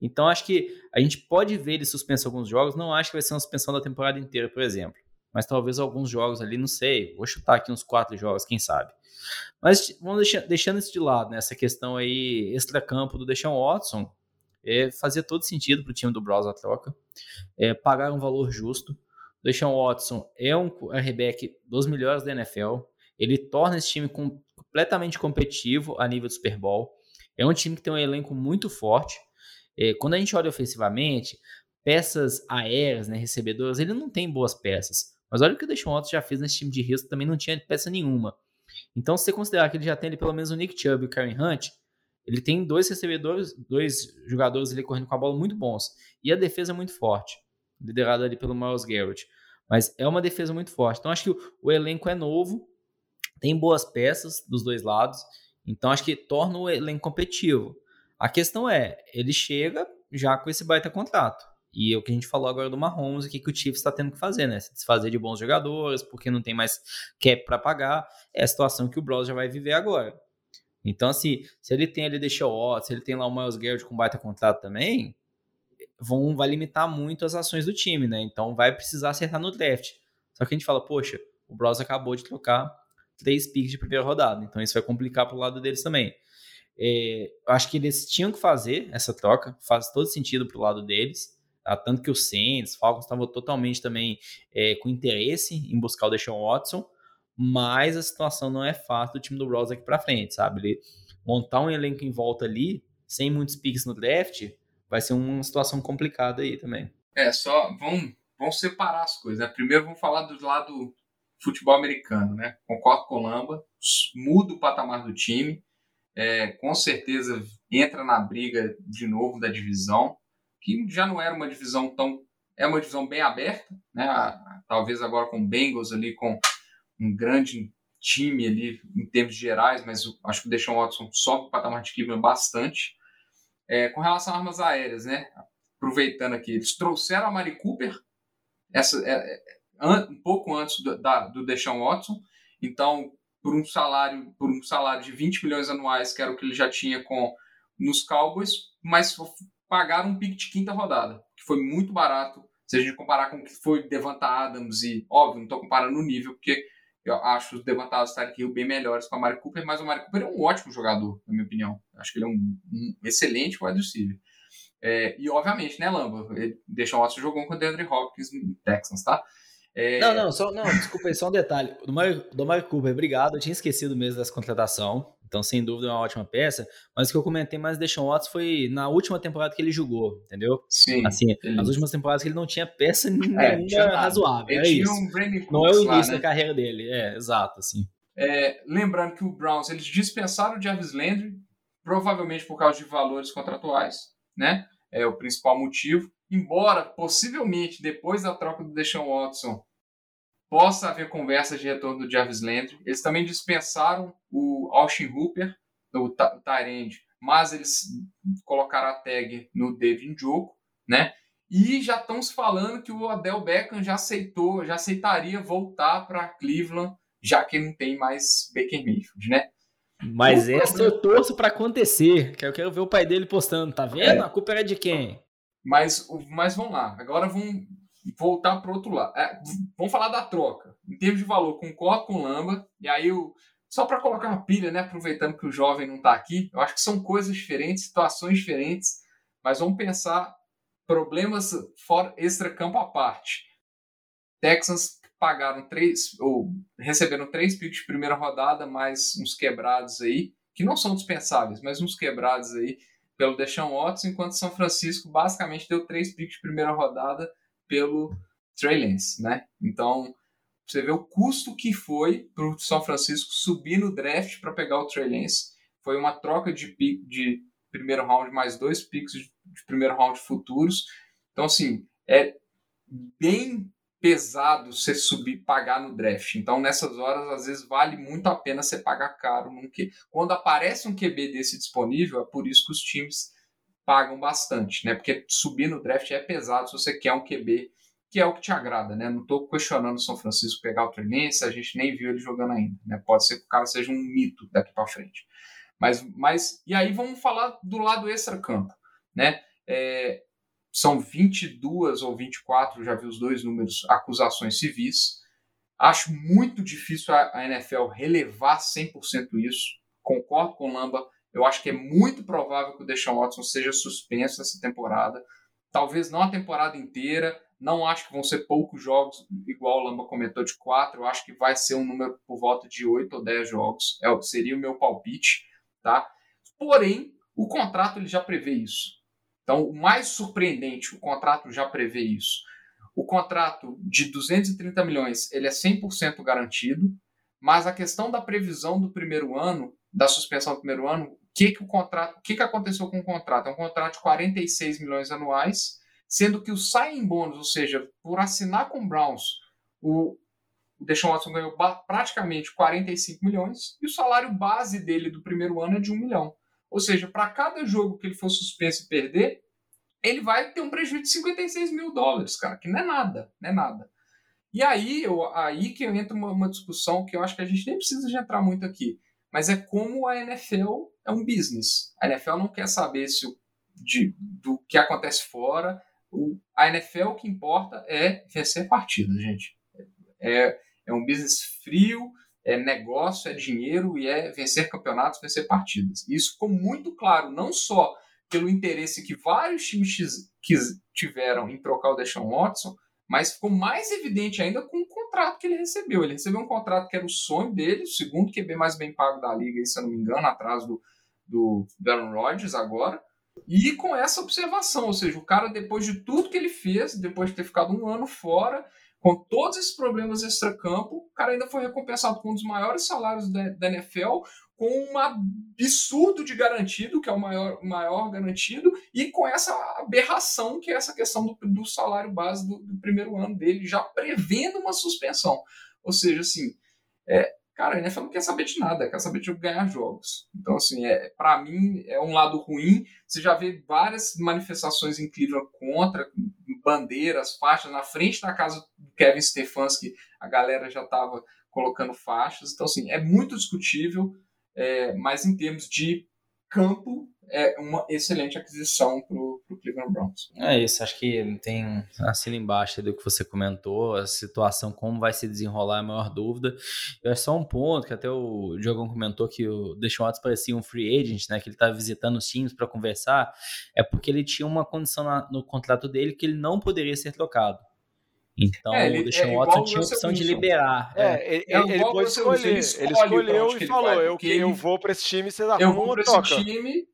Então, acho que a gente pode ver ele suspenso alguns jogos. Não acho que vai ser uma suspensão da temporada inteira, por exemplo. Mas talvez alguns jogos ali, não sei. Vou chutar aqui uns quatro jogos, quem sabe. Mas vamos deixar, deixando isso de lado, né? Essa questão aí, extra-campo do Deshaun Watson, é, fazia todo sentido para o time do Browns a troca. É, pagar um valor justo. Deshaun Watson é um quarterback dos melhores da NFL. Ele torna esse time com- completamente competitivo a nível do Super Bowl. É um time que tem um elenco muito forte. É, quando a gente olha ofensivamente, peças aéreas, né, recebedoras, ele não tem boas peças. Mas olha o que o Deshaun Watson já fez nesse time de risco, também não tinha peça nenhuma. Então, se você considerar que ele já tem ali pelo menos o Nick Chubb e o Karen Hunt, ele tem dois recebedores, dois jogadores ali correndo com a bola muito bons. E a defesa é muito forte, liderada ali pelo Miles Garrett. Mas é uma defesa muito forte. Então, acho que o, o elenco é novo, tem boas peças dos dois lados. Então, acho que torna o elenco competitivo. A questão é, ele chega já com esse baita contrato. E é o que a gente falou agora do Mahomes, o que, que o Chiefs está tendo que fazer, né? Se desfazer de bons jogadores, porque não tem mais cap para pagar. É a situação que o Bros já vai viver agora. Então, assim, se ele tem ali deixou Watts, se ele tem lá o Miles Garrett com baita contrato também, vão, vai limitar muito as ações do time, né? Então vai precisar acertar no draft. Só que a gente fala, poxa, o Bros acabou de trocar três picks de primeira rodada, então isso vai complicar pro lado deles também. É, acho que eles tinham que fazer essa troca, faz todo sentido pro lado deles. Tá? Tanto que o Saints, Falcons estavam totalmente também é, com interesse em buscar o Deshaun Watson, mas a situação não é fácil do time do Bros aqui para frente, sabe? Ele montar um elenco em volta ali, sem muitos picks no draft, vai ser uma situação complicada aí também. É, só vamos, vamos separar as coisas. Né? Primeiro vamos falar do lado futebol americano, né? Concordo com o Lamba, muda o patamar do time, é, com certeza entra na briga de novo da divisão, que já não era uma divisão tão. É uma divisão bem aberta, né? Talvez agora com o Bengals ali, com um grande time ali em termos gerais, mas acho que o Deshaun Watson sobe o patamar de Cleveland bastante. É, com relação a armas aéreas, né? Aproveitando aqui, eles trouxeram a Mari Cooper, essa, é, um pouco antes do, da, do Deshaun Watson, então por um salário por um salário de 20 milhões anuais, que era o que ele já tinha com nos Cowboys, mas pagaram um pique de quinta rodada, que foi muito barato se a gente comparar com o que foi Devonta Adams e, óbvio, não estou comparando o nível, porque eu acho os Devonta Adams Tyreek Hill bem melhores com a Mari Cooper, mas o Mari Cooper é um ótimo jogador, na minha opinião. Acho que ele é um, um excelente wide receiver. É, e, obviamente, né, Lamba? Deixou o Watson jogou com o DeAndre Hopkins no Texans, tá? É... Não, não, só, não, desculpa aí, só um detalhe. Do Mari, do Mari Cooper, obrigado. Eu tinha esquecido mesmo dessa contratação. Então, sem dúvida, é uma ótima peça. Mas o que eu comentei mais do Deshaun Watts foi na última temporada que ele jogou, entendeu? Sim. Assim, ele... nas últimas temporadas que ele não tinha peça nenhuma é, razoável. Ele é tinha isso. um não é o início lá, né? da carreira dele. É, exato, assim. É, lembrando que o Browns, eles dispensaram o Jarvis Landry, provavelmente por causa de valores contratuais, né? É o principal motivo. Embora, possivelmente, depois da troca do Deshaun Watson, possa haver conversa de retorno do Jarvis Landry. Eles também dispensaram o Austin Hooper, o Tyrande, mas eles colocaram a tag no David Njoku, né? E já estão se falando que o Odell Beckham já aceitou, já aceitaria voltar para Cleveland, já que não tem mais Baker Mayfield, né? Mas o essa eu torço para acontecer, que eu quero ver o pai dele postando, tá vendo? É. A culpa era de quem? Mas, mas vamos lá, agora vamos voltar para outro lado. É, vamos falar da troca. Em termos de valor, concordo com o Lamba, e aí o só para colocar uma pilha, né? Aproveitando que o jovem não está aqui, eu acho que são coisas diferentes, situações diferentes, mas vamos pensar problemas fora extra-campo à parte. Texans pagaram três, ou receberam três picks de primeira rodada, mais uns quebrados aí, que não são dispensáveis, mas uns quebrados aí pelo Deshaun Watson, enquanto São Francisco basicamente deu três picks de primeira rodada pelo Trey Lance, né? Então, você vê o custo que foi para o São Francisco subir no draft para pegar o Trey Lance. Foi uma troca de, pick, de primeiro round mais dois picks de, primeiro round futuros. Então, assim, é bem pesado você subir pagar no draft. Então, nessas horas, às vezes vale muito a pena você pagar caro num quando aparece um QB desse disponível, é por isso que os times pagam bastante, né? Porque subir no draft é pesado se você quer um QB que é o que te agrada, né? Não estou questionando o São Francisco pegar o Trinense, a gente nem viu ele jogando ainda, né? Pode ser que o cara seja um mito daqui para frente. Mas, mas, e aí vamos falar do lado extra-campo, né? É, são 22 ou 24, já vi os dois números, acusações civis. Acho muito difícil a, a NFL relevar 100% isso. Concordo com o Lamba. Eu acho que é muito provável que o Deshaun Watson seja suspenso nessa temporada. Talvez não a temporada inteira, não acho que vão ser poucos jogos, igual o Lamba comentou, de quatro. Eu acho que vai ser um número por volta de oito ou dez jogos. É, seria o meu palpite. Tá? Porém, o contrato ele já prevê isso. Então, o mais surpreendente, o contrato já prevê isso. O contrato de 230 milhões ele é 100% garantido, mas a questão da previsão do primeiro ano, da suspensão do primeiro ano, o que, que o contrato, que, que aconteceu com o contrato? É um contrato de 46 milhões anuais sendo que o signing bônus, ou seja, por assinar com o Browns, o Deshaun Watson ganhou praticamente 45 milhões e o salário base dele do primeiro ano é de 1 milhão. Ou seja, para cada jogo que ele for suspenso e perder, ele vai ter um prejuízo de 56 mil dólares, cara, que não é nada, não é nada. E aí, eu, aí que entra uma, uma discussão que eu acho que a gente nem precisa de entrar muito aqui, mas é como a NFL é um business. A NFL não quer saber se o, de, do que acontece fora, o, a NFL o que importa é vencer partidas, gente. É, é um business frio, é negócio, é dinheiro e é vencer campeonatos, vencer partidas. Isso ficou muito claro, não só pelo interesse que vários times tiveram em trocar o Deshaun Watson, mas ficou mais evidente ainda com o contrato que ele recebeu. Ele recebeu um contrato que era o sonho dele, o segundo QB mais bem pago da liga, se eu não me engano, atrás do, do Aaron Rodgers agora. E com essa observação, ou seja, o cara, depois de tudo que ele fez, depois de ter ficado um ano fora, com todos esses problemas extra-campo, o cara ainda foi recompensado com um dos maiores salários da, da NFL, com um absurdo de garantido, que é o maior, maior garantido, e com essa aberração que é essa questão do, do salário base do, do, primeiro ano dele, já prevendo uma suspensão. Ou seja, assim, é, Cara, a NFL não quer saber de nada, quer saber de ganhar jogos. Então, assim, é, para mim é um lado ruim. Você já vê várias manifestações Cleveland contra, bandeiras, faixas, na frente da casa do Kevin Stefanski, a galera já estava colocando faixas. Então, assim, é muito discutível, é, mas em termos de campo, é uma excelente aquisição para o Cleveland Browns. É isso, acho que tem assina embaixo do que você comentou, a situação, como vai se desenrolar, é a maior dúvida. É só um ponto que até o Diogão comentou que o Deshaun Watson parecia um free agent, né, que ele estava visitando os times para conversar, é porque ele tinha uma condição no contrato dele que ele não poderia ser trocado. Então é, ele, o Deshaun é Watson tinha a opção de liberar. É, é. ele, ele, ele pode escolher. Ele, escolhe ele escolheu e falou: vai, eu, eu vou para esse time, você dá eu vou para esse time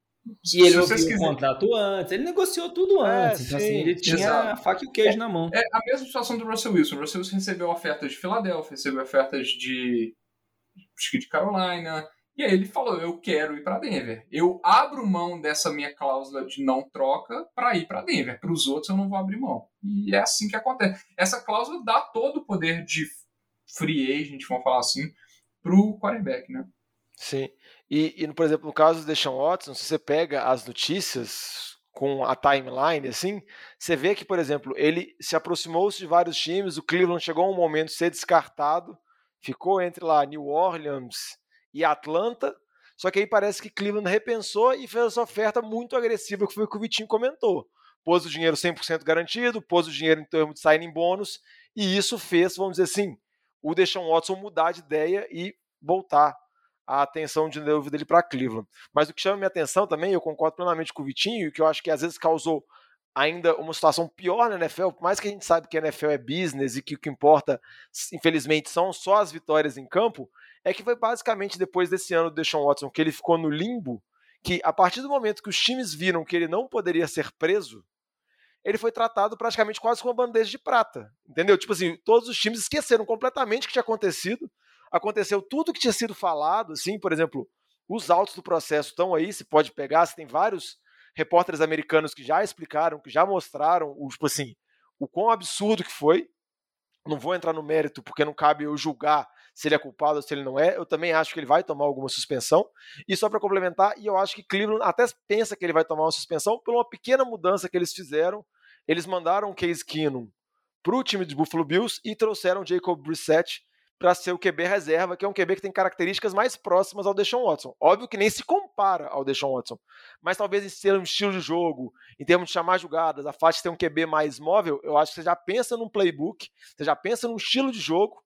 e ele ouviu o contrato antes, ele negociou tudo é, antes. então, assim, ele tinha Exato. a faca e o queijo é, na mão. É a mesma situação do Russell Wilson. O Russell Wilson recebeu ofertas de Filadélfia, recebeu ofertas de, de Carolina. E aí ele falou: Eu quero ir para Denver. Eu abro mão dessa minha cláusula de não troca para ir para Denver. Para os outros eu não vou abrir mão. E é assim que acontece. Essa cláusula dá todo o poder de free agent, vamos falar assim, para o quarterback, né? Sim. E, e, por exemplo, no caso do Deshaun Watson, se você pega as notícias com a timeline, assim, você vê que, por exemplo, ele se aproximou-se de vários times, o Cleveland chegou a um momento de ser descartado, ficou entre lá New Orleans e Atlanta, só que aí parece que Cleveland repensou e fez essa oferta muito agressiva, que foi o que o Vitinho comentou. Pôs o dinheiro 100% garantido, pôs o dinheiro em termos de signing bônus, e isso fez, vamos dizer assim, o Deshaun Watson mudar de ideia e voltar a atenção de novo dele para Cleveland. Mas o que chama minha atenção também, eu concordo plenamente com o Vitinho, e que eu acho que às vezes causou ainda uma situação pior na NFL, por mais que a gente sabe que a NFL é business e que o que importa, infelizmente, são só as vitórias em campo, é que foi basicamente depois desse ano do Deshaun Watson que ele ficou no limbo, que a partir do momento que os times viram que ele não poderia ser preso, ele foi tratado praticamente quase com uma bandeja de prata, entendeu? Tipo assim, todos os times esqueceram completamente o que tinha acontecido, aconteceu tudo o que tinha sido falado, assim, por exemplo, os autos do processo estão aí, se pode pegar, você tem vários repórteres americanos que já explicaram, que já mostraram, o, tipo assim, o quão absurdo que foi. Não vou entrar no mérito, porque não cabe eu julgar se ele é culpado ou se ele não é. Eu também acho que ele vai tomar alguma suspensão. E só para complementar, e eu acho que Cleveland até pensa que ele vai tomar uma suspensão por uma pequena mudança que eles fizeram. Eles mandaram o Case Keenum para o time de Buffalo Bills e trouxeram Jacob Brissett para ser o QB reserva, que é um QB que tem características mais próximas ao Deshaun Watson. Óbvio que nem se compara ao Deshaun Watson, mas talvez em termos de estilo de jogo, em termos de chamar jogadas, a faixa ter um QB mais móvel, eu acho que você já pensa num playbook, você já pensa num estilo de jogo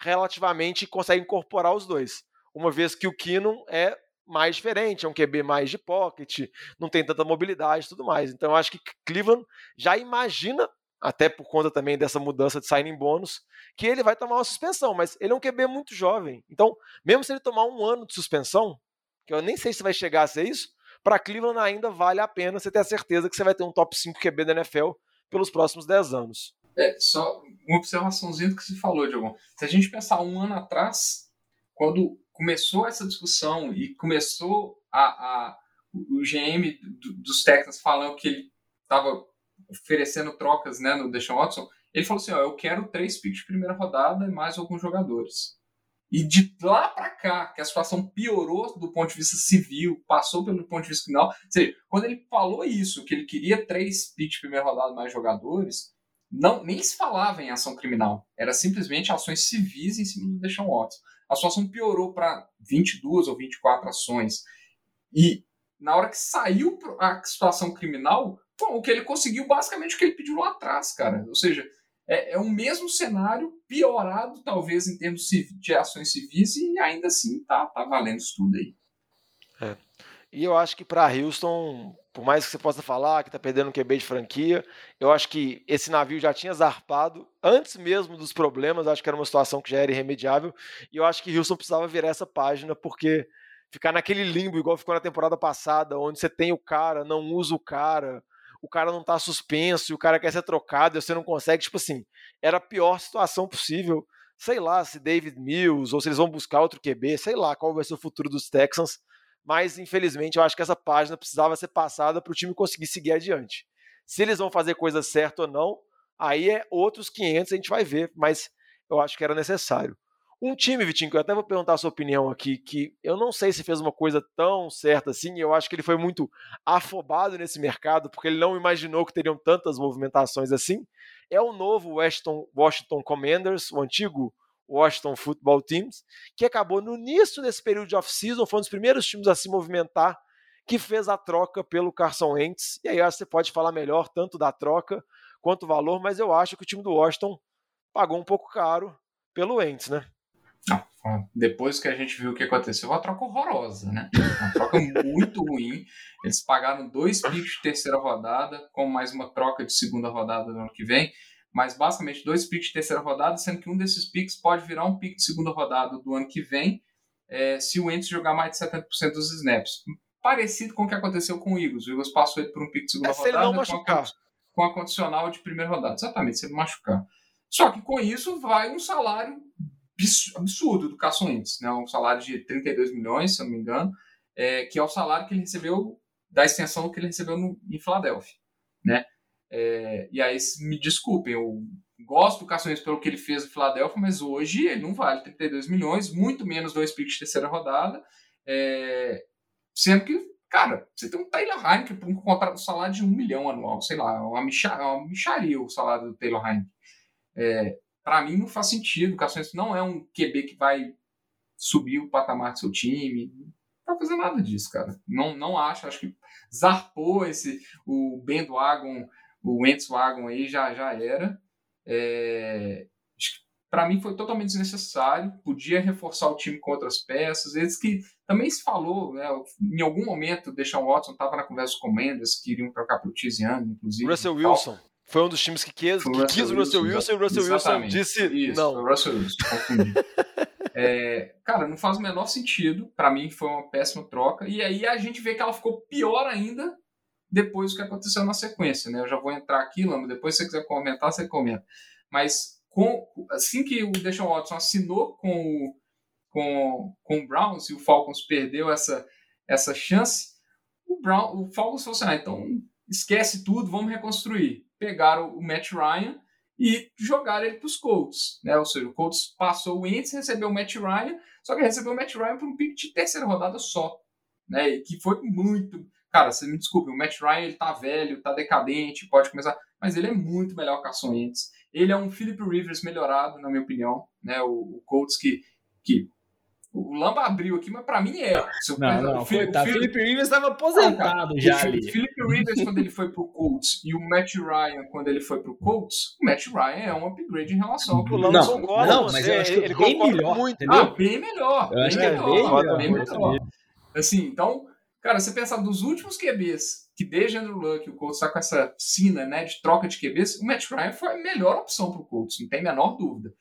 relativamente consegue incorporar os dois. Uma vez que o Keenum é mais diferente, é um QB mais de pocket, não tem tanta mobilidade e tudo mais. Então eu acho que Cleveland já imagina até por conta também dessa mudança de signing bônus, que ele vai tomar uma suspensão, mas ele é um QB muito jovem. Então, mesmo se ele tomar um ano de suspensão, que eu nem sei se vai chegar a ser isso, para Cleveland ainda vale a pena você ter a certeza que você vai ter um top 5 QB da NFL pelos próximos 10 anos. É, só uma observaçãozinha do que se falou, Diogo. Se a gente pensar um ano atrás, quando começou essa discussão e começou a, a o GM dos Texans falando que ele estava oferecendo trocas né, no Deshaun Watson, ele falou assim: ó, eu quero três picks de primeira rodada e mais alguns jogadores. E de lá para cá, que a situação piorou do ponto de vista civil, passou pelo ponto de vista criminal. Ou seja, quando ele falou isso, que ele queria três picks de primeira rodada mais jogadores, não nem se falava em ação criminal. Era simplesmente ações civis em cima do Deshaun Watson. A situação piorou para 22 ou 24 ações. E na hora que saiu a situação criminal, Bom, o que ele conseguiu basicamente o que ele pediu lá atrás, cara. Ou seja, é, é o mesmo cenário, piorado talvez em termos de ações civis, e ainda assim tá, tá valendo isso tudo aí. É. E eu acho que para Houston, por mais que você possa falar que tá perdendo um QB de franquia, eu acho que esse navio já tinha zarpado antes mesmo dos problemas, acho que era uma situação que já era irremediável, e eu acho que Houston precisava virar essa página, porque ficar naquele limbo, igual ficou na temporada passada, onde você tem o cara, não usa o cara, o cara não tá suspenso e o cara quer ser trocado e você não consegue. Tipo assim, era a pior situação possível. Sei lá se David Mills ou se eles vão buscar outro QB, sei lá qual vai ser o futuro dos Texans. Mas, infelizmente, eu acho que essa página precisava ser passada para o time conseguir seguir adiante. Se eles vão fazer coisa certa ou não, aí é outros 500, a gente vai ver, mas eu acho que era necessário. Um time, Vitinho, que eu até vou perguntar a sua opinião aqui, que eu não sei se fez uma coisa tão certa assim, eu acho que ele foi muito afobado nesse mercado, porque ele não imaginou que teriam tantas movimentações assim, é o novo Washington, Washington Commanders, o antigo Washington Football Teams, que acabou no início desse período de off-season, foi um dos primeiros times a se movimentar, que fez a troca pelo Carson Wentz, e aí você pode falar melhor tanto da troca quanto o valor, mas eu acho que o time do Washington pagou um pouco caro pelo Wentz, né? Depois que a gente viu o que aconteceu, uma troca horrorosa, né? Uma troca muito ruim. Eles pagaram dois picks de terceira rodada, com mais uma troca de segunda rodada no ano que vem. Mas basicamente dois picks de terceira rodada, sendo que um desses picks pode virar um pick de segunda rodada do ano que vem, é, se o Ents jogar mais de 70% dos snaps. Parecido com o que aconteceu com o Eagles. O Eagles passou ele por um pick de segunda é, rodada. Se ele não machucar. Com a, com a condicional de primeira rodada. Exatamente, se ele machucar. Só que com isso vai um salário absurdo do Carson Wentz, né? um salário de 32 milhões, se eu não me engano, é, que é o salário que ele recebeu da extensão que ele recebeu no, em Filadélfia. Né? É, e aí, me desculpem, eu gosto do Carson pelo que ele fez no Filadélfia, mas hoje ele não vale 32 milhões, muito menos dois picks de terceira rodada, é, sendo que, cara, você tem um Taylor Heineken por um contrato um salário de um milhão anual, sei lá, uma, micha, uma micharia o salário do Taylor Heineken. É, para mim não faz sentido. O Carson não é um QB que vai subir o patamar do seu time. Não vai fazer nada disso, cara. Não, não acho. Acho que zarpou esse o bandwagon, o Wagon aí já, já era. É, para mim foi totalmente desnecessário. Podia reforçar o time com outras peças. Eles que também se falou, né, em algum momento, o Deshaun Watson estava na conversa com o Mendes, que iriam trocar para o Tiziano, inclusive. Russell Wilson. Foi um dos times que quis, que Russell quis o Russell Wilson, Wilson e o Russell Wilson disse Isso, não. foi o Russell Wilson, confundi. É, cara, não faz o menor sentido. Para mim foi uma péssima troca. E aí a gente vê que ela ficou pior ainda depois do que aconteceu na sequência, né? Eu já vou entrar aqui, Lama, depois se você quiser comentar, você comenta. Mas com, assim que o Deshaun Watson assinou com o, com, com o Browns e o Falcons perdeu essa, essa chance, o, Brown, o Falcons falou assim, ah, então esquece tudo, vamos reconstruir. Pegaram o Matt Ryan e jogaram ele para os Colts, né? Ou seja, o Colts passou o Wentz, recebeu o Matt Ryan, só que recebeu o Matt Ryan por um pick de terceira rodada só, né? E que foi muito, cara, você me desculpe, o Matt Ryan ele tá velho, tá decadente, pode começar, mas ele é muito melhor que o Carson Wentz. Ele é um Philip Rivers melhorado, na minha opinião, né? O, o Colts que que o Lamba abriu aqui, mas para mim é. Eu- Não, não, o Phil- o coitado. Phil- Felipe Rivers estava Não, cara, aposentado o já ali. Philip Rivers, quando ele foi pro Colts, e o Matt Ryan, quando ele foi pro Colts, o Matt Ryan é um upgrade em relação ao que O o Lando Não, concorda não, mas eu acho que ele bem melhor, muito. entendeu? Ah, bem melhor. Eu acho bem que é melhor, bem melhor, bem melhor. mesmo. Assim, então, cara, você pensar dos últimos QBs, que desde Andrew Luck, o Colts tá com essa sina, né, de troca de QBs, o Matt Ryan foi a melhor opção pro Colts, não tem a menor dúvida.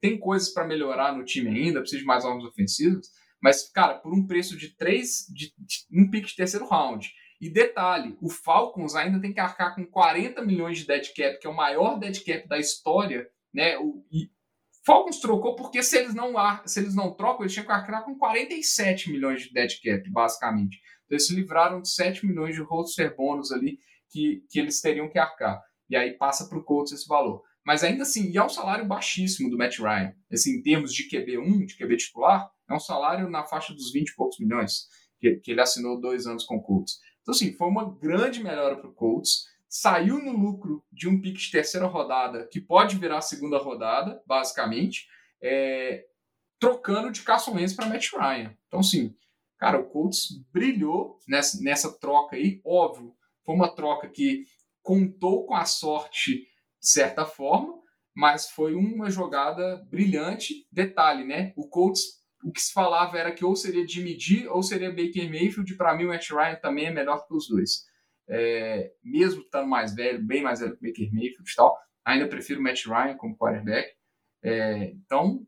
Tem coisas para melhorar no time ainda, precisa de mais armas ofensivas, mas, cara, por um preço de três, de, de um pick de terceiro round. E detalhe, o Falcons ainda tem que arcar com 40 milhões de dead cap, que é o maior dead cap da história, né? O, e Falcons trocou porque se eles não se eles não trocam, eles tinham que arcar com 47 milhões de dead cap, basicamente. Eles se livraram de 7 milhões de roster bônus ali que, que eles teriam que arcar. E aí passa para o Colts esse valor. Mas ainda assim, e é um salário baixíssimo do Matt Ryan. Assim, em termos de QB1, de QB titular, é um salário na faixa dos 20 e poucos milhões que, que ele assinou dois anos com o Colts. Então, assim, foi uma grande melhora para o Colts. Saiu no lucro de um pick de terceira rodada, que pode virar segunda rodada, basicamente, é, trocando de Carson Wentz para Matt Ryan. Então, assim, cara, o Colts brilhou nessa, nessa troca aí. Óbvio, foi uma troca que contou com a sorte de certa forma, mas foi uma jogada brilhante. Detalhe, né? O Colts, o que se falava era que ou seria Jimmy G ou seria Baker Mayfield. Para mim, o Matt Ryan também é melhor que os dois. É, mesmo estando mais velho, bem mais velho que Baker Mayfield e tal, ainda prefiro o Matt Ryan como quarterback. É, então,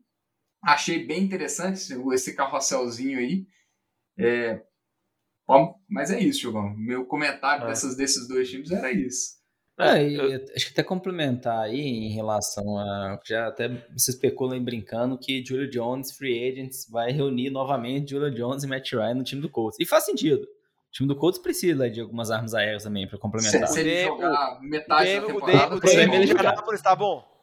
achei bem interessante esse carrosselzinho aí. É, bom, mas é isso, Jogão. Meu comentário É. dessas, desses dois times era isso. É, e acho que até complementar aí em relação a. Já até se especulam brincando que Julio Jones, free agents, vai reunir novamente Julio Jones e Matt Ryan no time do Colts. E faz sentido. O time do Colts precisa de algumas armas aéreas também para Se, complementar. se ele DM, jogar O metade DM, da o temporada, o DM bom. ele de cara. Anápolis tá bom? O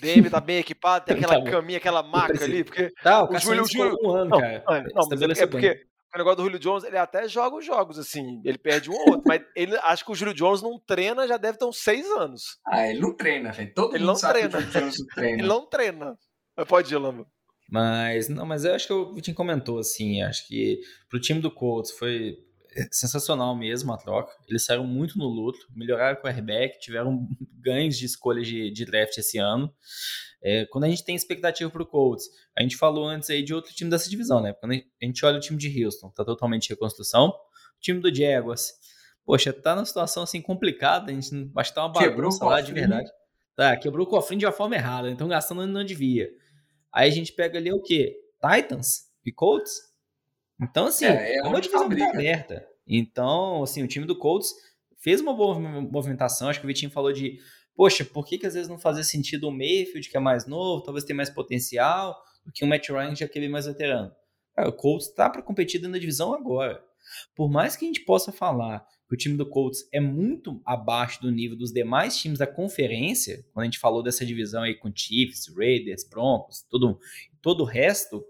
DM tá bem equipado, tem aquela Tá caminha, aquela maca ali, porque Tá, o O Julio- um ano, Não, cara. Mano, não, mas é, é porque o negócio do Julio Jones, ele até joga os jogos, assim. Ele perde um ou outro, mas ele acho que o Julio Jones não treina já deve ter uns seis anos. Ah, ele não treina, velho. Todo Ele mundo não sabe treina. que o Julio Jones não treina. Ele não treina. Mas pode ir, Lamba. Mas, não, mas eu acho que o Vitinho comentou, assim, acho que pro time do Colts foi sensacional mesmo a troca. Eles saíram muito no luto, melhoraram o quarterback, tiveram ganhos de escolhas de, de draft esse ano. É, quando a gente tem expectativa pro Colts, a gente falou antes aí de outro time dessa divisão, né? Quando a gente olha o time de Houston, tá totalmente em reconstrução. O time do Jaguars, poxa, tá numa situação assim complicada, a gente acho que tá uma bagunça o lá de cofrinho. verdade. Tá, quebrou o cofrinho de uma forma errada, então gastando onde não devia. Aí a gente pega ali o quê? Titans e Colts? Então, assim, É, é é, uma divisão tá fabrica. aberta. Então, assim, o time do Colts fez uma boa mov- movimentação. Acho que o Vitinho falou de, poxa, por que, que às vezes não fazia sentido o Mayfield, que é mais novo, talvez tenha mais potencial, do que o Matt Ryan, que já é mais veterano? Cara, o Colts tá para competir da divisão agora. Por mais que a gente possa falar que o time do Colts é muito abaixo do nível dos demais times da conferência, quando a gente falou dessa divisão aí com Chiefs, Raiders, Broncos, todo, todo o resto,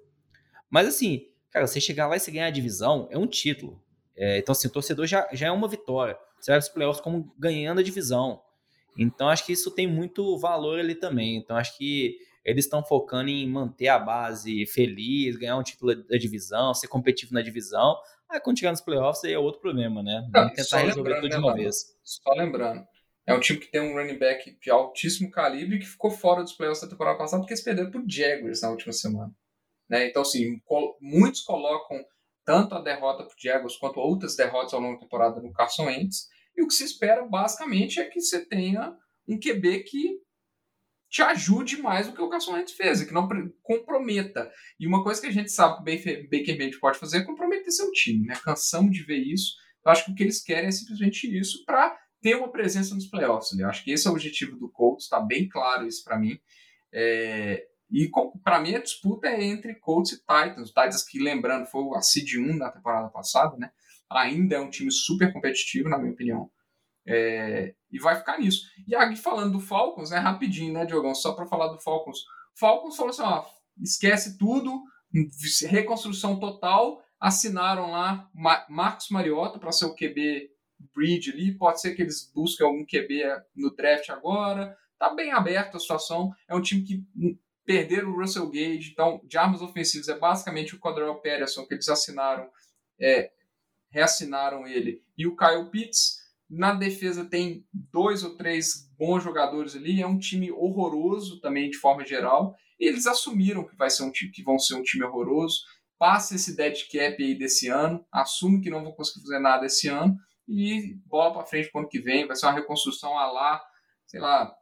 mas assim, cara, você chegar lá e você ganhar a divisão é um título. É, então, assim, o torcedor já, já é uma vitória. Você vai para os playoffs como ganhando a divisão. Então, acho que isso tem muito valor ali também. Então, acho que eles estão focando em manter a base feliz, ganhar um título da divisão, ser competitivo na divisão. Aí, quando chegar nos playoffs, aí é outro problema, né? Não, Vamos tentar resolver tudo de né, uma vez. Só lembrando, É um time que tem um running back de altíssimo calibre que ficou fora dos playoffs da temporada passada porque eles perderam pro Jaguars na última semana. Né? Então, assim, muitos colocam tanto a derrota pro Jaguars quanto outras derrotas ao longo da temporada no Carson Wentz. E o que se espera, basicamente, é que você tenha um QB que te ajude mais do que o Carson Wentz fez, que não comprometa. E uma coisa que a gente sabe que o Baker Mayfield pode fazer é comprometer seu time, né? Cansamos de ver isso. Eu acho que o que eles querem é simplesmente isso para ter uma presença nos playoffs. Né? Eu acho que esse é o objetivo do Colts, está bem claro isso para mim. É... E para mim a disputa é entre Colts e Titans. O Titans que, lembrando, foi a seed 1 na temporada passada, né? Ainda é um time super competitivo, na minha opinião. É, e vai ficar nisso. E aqui falando do Falcons, né, rapidinho, né, Diogão, só para falar do Falcons. Falcons falou assim, ó, esquece tudo, reconstrução total, assinaram lá Marcos Mariota para ser o QB bridge ali, pode ser que eles busquem algum QB no draft agora, tá bem aberto a situação, é um time que perderam o Russell Gage, então de armas ofensivas é basicamente o Cordell Patterson que eles assinaram, é, reassinaram ele, e o Kyle Pitts, na defesa tem dois ou três bons jogadores ali, é um time horroroso também de forma geral. Eles assumiram que vai ser um time que vão ser um time horroroso. Passa esse dead cap aí desse ano, assume que não vão conseguir fazer nada esse ano e bola para frente pro ano que vem, vai ser uma reconstrução a lá, sei lá,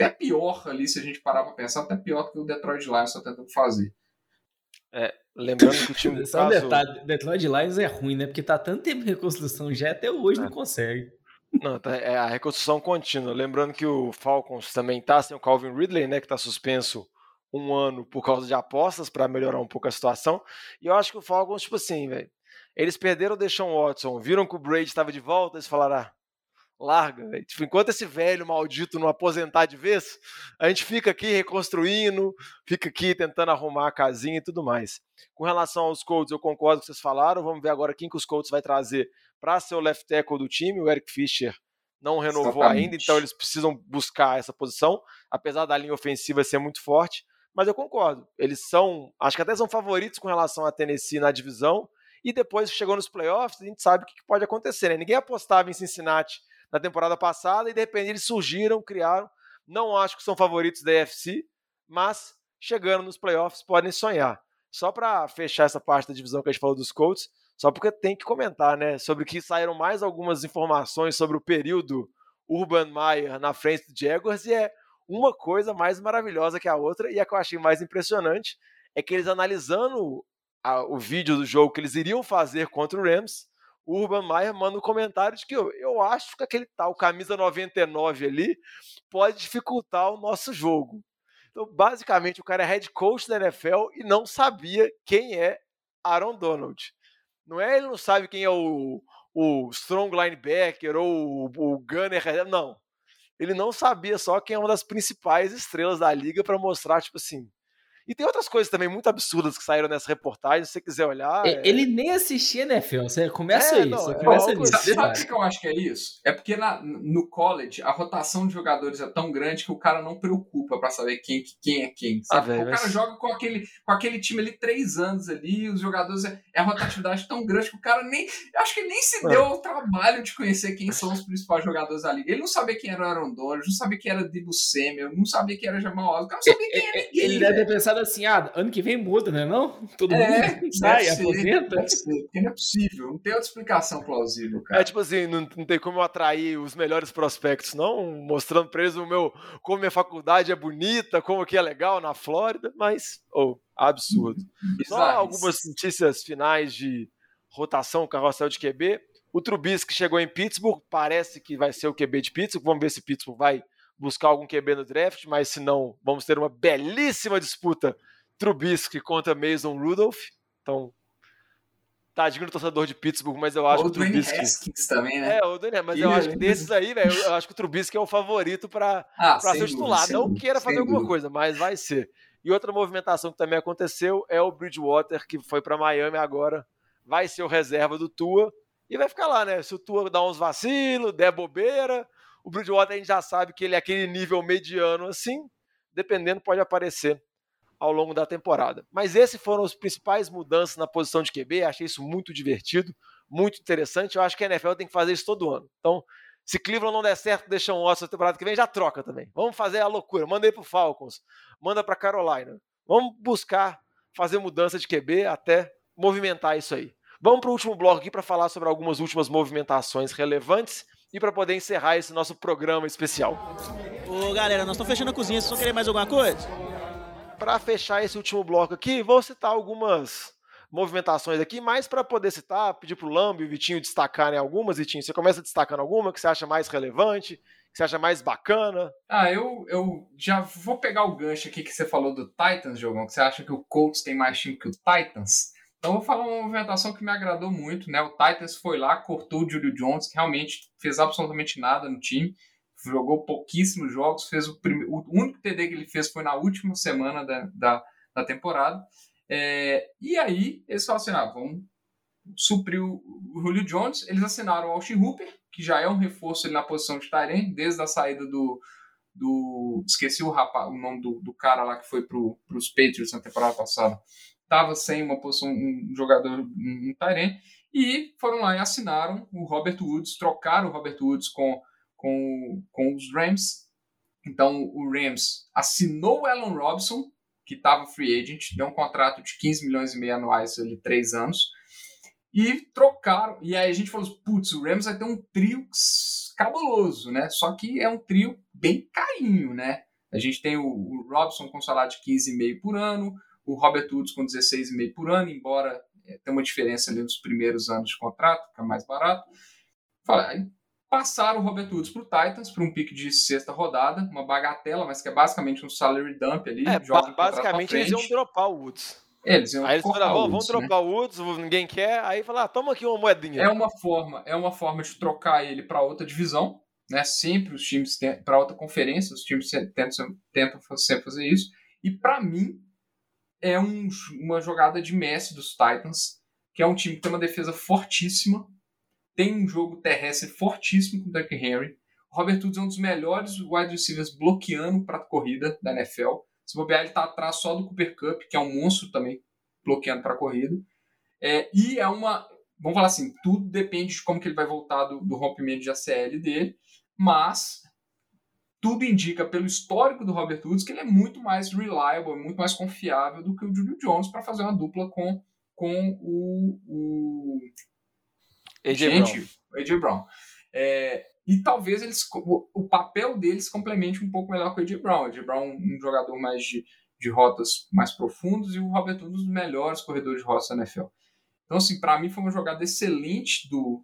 até pior ali se a gente parar para pensar, até pior do que o Detroit Lions está tentando fazer. É, lembrando que o time. Só um caso... detalhe: Detroit Lions é ruim, né? Porque tá tanto tempo em reconstrução já, até hoje é. não consegue. Não, tá, é a reconstrução contínua. Lembrando que o Falcons também tá sem o Calvin Ridley, né? Que tá suspenso um ano por causa de apostas para melhorar um pouco a situação. E eu acho que o Falcons, tipo assim, velho. Eles perderam o Deshaun Watson, viram que o Brady estava de volta, eles falaram: ah, larga. Véio. Tipo, enquanto esse velho maldito não aposentar de vez, a gente fica aqui reconstruindo, fica aqui tentando arrumar a casinha e tudo mais. Com relação aos Colts, eu concordo com o que vocês falaram. Vamos ver agora quem que os Colts vai trazer para ser o left tackle do time. O Eric Fischer não renovou Exatamente. ainda, então eles precisam buscar essa posição, apesar da linha ofensiva ser muito forte. Mas eu concordo, eles são, acho que até são favoritos com relação a Tennessee na divisão. E depois chegou nos playoffs, a gente sabe o que pode acontecer. Né? Ninguém apostava em Cincinnati na temporada passada e de repente eles surgiram, criaram. Não acho que são favoritos da AFC, mas chegando nos playoffs podem sonhar. Só para fechar essa parte da divisão que a gente falou dos Colts, só porque tem que comentar, né, sobre que saíram mais algumas informações sobre o período Urban Meyer na frente do Jaguars e é uma coisa mais maravilhosa que a outra e a que eu achei mais impressionante é que eles analisando a, o vídeo do jogo que eles iriam fazer contra o Rams, o Urban Meyer manda um comentário de que eu, eu acho que aquele tal camisa 99 ali pode dificultar o nosso jogo. Então, basicamente, o cara é head coach da NFL e não sabia quem é Aaron Donald. Não é ele não sabe quem é o, o strong linebacker ou o, o gunner, não. Ele não sabia só quem é uma das principais estrelas da liga para mostrar, tipo assim, e tem outras coisas também muito absurdas que saíram nessa reportagem, se você quiser olhar. É... Ele nem assistia NFL, você começa é, isso. Não, é começa nisso. Sabe, o que eu acho que é isso? É porque na, no college a rotação de jogadores é tão grande que o cara não preocupa para saber quem, quem é quem. Ah, véio, o cara mas... joga com aquele, com aquele time ali três anos ali, os jogadores. É, é a rotatividade tão grande que o cara nem. Acho que ele nem se deu o trabalho de conhecer quem são os principais jogadores da liga. Ele não sabia quem era o Aaron Donald, não sabia quem era Debo Samuel, não sabia quem era Jamal Osborne, o cara não sabia quem era ninguém. Ele deve ter pensado assim, ah, ano que vem muda, né? Não? Todo é, mundo sai, ser, aposenta. Porque não é possível, não tem outra explicação plausível, cara. É tipo assim, não, não tem como eu atrair os melhores prospectos, não, mostrando pra eles o meu, como minha faculdade é bonita, como que é legal na Flórida, mas, oh, absurdo. Só algumas notícias finais de rotação, carrossel de QB. O Trubisky chegou em Pittsburgh, parece que vai ser o QB de Pittsburgh, vamos ver se Pittsburgh vai buscar algum QB no draft, mas se não, vamos ter uma belíssima disputa Trubisky contra Mason Rudolph. Então, tadinho do torcedor de Pittsburgh, mas eu acho que o Trubisky... Haskins também, né? É, o Dwayne, mas eu acho que desses aí, velho, eu acho que o Trubisky é o favorito para ah, ser titular. Dúvida, não queira fazer alguma coisa, mas vai ser. E outra movimentação que também aconteceu é o Bridgewater, que foi para Miami agora, vai ser o reserva do Tua e vai ficar lá, né? Se o Tua dá uns vacilos, der bobeira, o Bridgewater a gente já sabe que ele é aquele nível mediano assim, dependendo pode aparecer ao longo da temporada. Mas esses foram os principais mudanças na posição de QB, achei isso muito divertido, muito interessante. Eu acho que a NFL tem que fazer isso todo ano. Então, Se Cleveland não der certo, deixa um Watson na temporada que vem, já troca também. Vamos fazer a loucura. Manda aí pro Falcons. Manda pra Carolina. Vamos buscar fazer mudança de QB até movimentar isso aí. Vamos para o último bloco aqui para falar sobre algumas últimas movimentações relevantes e para poder encerrar esse nosso programa especial. Ô galera, nós estamos fechando a cozinha, vocês vão querer mais alguma coisa? Para fechar esse último bloco aqui, vou citar algumas movimentações aqui, mais para poder citar, pedir para o Lambo e o Vitinho destacarem algumas. Vitinho, você começa destacando alguma que você acha mais relevante, que você acha mais bacana? Ah, eu, eu já vou pegar o gancho aqui que você falou do Titans, Jogão, que você acha que o Colts tem mais time que o Titans. Então vou falar uma movimentação que me agradou muito, né? O Titans foi lá, cortou o Julio Jones, que realmente fez absolutamente nada no time, jogou pouquíssimos jogos, fez o, o único TD que ele fez foi na última semana da, da, da temporada. É, e aí eles falaram assim, ah, vamos suprir o, Julio Jones, eles assinaram o Austin Hooper, que já é um reforço ali na posição de Tyrene, desde a saída do, do esqueci o, rapaz, o nome do, do cara lá que foi para os Patriots na temporada passada, estava sem uma posição, um jogador, um, um e foram lá e assinaram o Robert Woods, trocaram o Robert Woods com, com, com os Rams. Então o Rams assinou o Alan Robson, que estava free agent, deu um contrato de 15 milhões e meio anuais ali, três anos, e trocaram. E aí a gente falou, putz, o Rams vai ter um trio cabuloso, né? Só que é um trio bem carinho, né? A gente tem o, o Robson com salário de 15,5 por ano, o Robert Woods com 16,5 por ano, embora é, tenha uma diferença ali nos primeiros anos de contrato, que é mais barato. Passaram o Robert Woods para o Titans, para um pique de sexta rodada, uma bagatela, mas que é basicamente um salary dump ali. É, basicamente eles iam dropar o Woods. É, eles iam aí eles falaram, vamos né? dropar o Woods, ninguém quer, aí falaram, ah, toma aqui uma moedinha. É uma forma, é uma forma de trocar ele para outra divisão, né? Sempre os times para outra conferência, os times tentam, tentam sempre fazer isso. E para mim, é um, uma jogada de Messi dos Titans, que é um time que tem uma defesa fortíssima, tem um jogo terrestre fortíssimo com o Derrick Henry. Robert Woods é um dos melhores wide receivers bloqueando para a corrida da NFL. Se bobear, ele está atrás só do Cooper Cup, que é um monstro também bloqueando para a corrida. É, e é uma. Vamos falar assim, tudo depende de como que ele vai voltar do, do rompimento de ACL dele, mas tudo indica, pelo histórico do Robert Woods, que ele é muito mais reliable, muito mais confiável do que o Julio Jones para fazer uma dupla com, com o, o AJ gente, Brown. AJ Brown. É, e talvez eles, o, o, papel deles complemente um pouco melhor com o AJ Brown. O AJ Brown um jogador mais de, de rotas mais profundas e o Robert Woods um dos melhores corredores de rotas da NFL. Então, assim, para mim foi uma jogada excelente do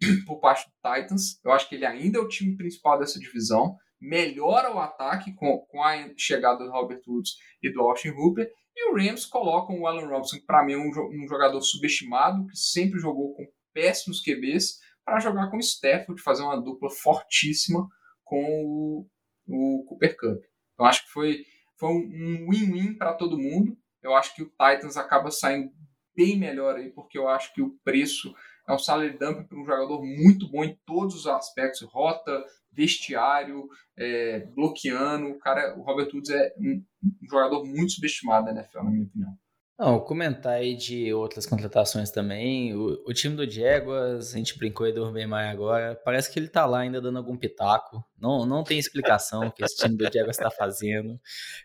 por parte do Titans. Eu acho que ele ainda é o time principal dessa divisão melhora o ataque com, com a chegada do Robert Woods e do Austin Hooper. E o Rams colocam o Allen Robinson, para mim um, um, jogador subestimado, que sempre jogou com péssimos QBs, para jogar com o Stafford, fazer uma dupla fortíssima com o, o Cooper Cup. Então acho que foi, foi um win-win para todo mundo. Eu acho que o Titans acaba saindo bem melhor aí, porque eu acho que o preço é um salary dump para um jogador muito bom em todos os aspectos, rota, vestiário, é, bloqueando. O cara, o Robert Woods é um, um jogador muito subestimado na NFL, na minha opinião. Não, comentar aí de outras contratações também. O, o time do Jaguars, a gente brincou aí do Urban agora, parece que ele tá lá ainda dando algum pitaco. Não, não tem explicação o que esse time do Jaguars está fazendo.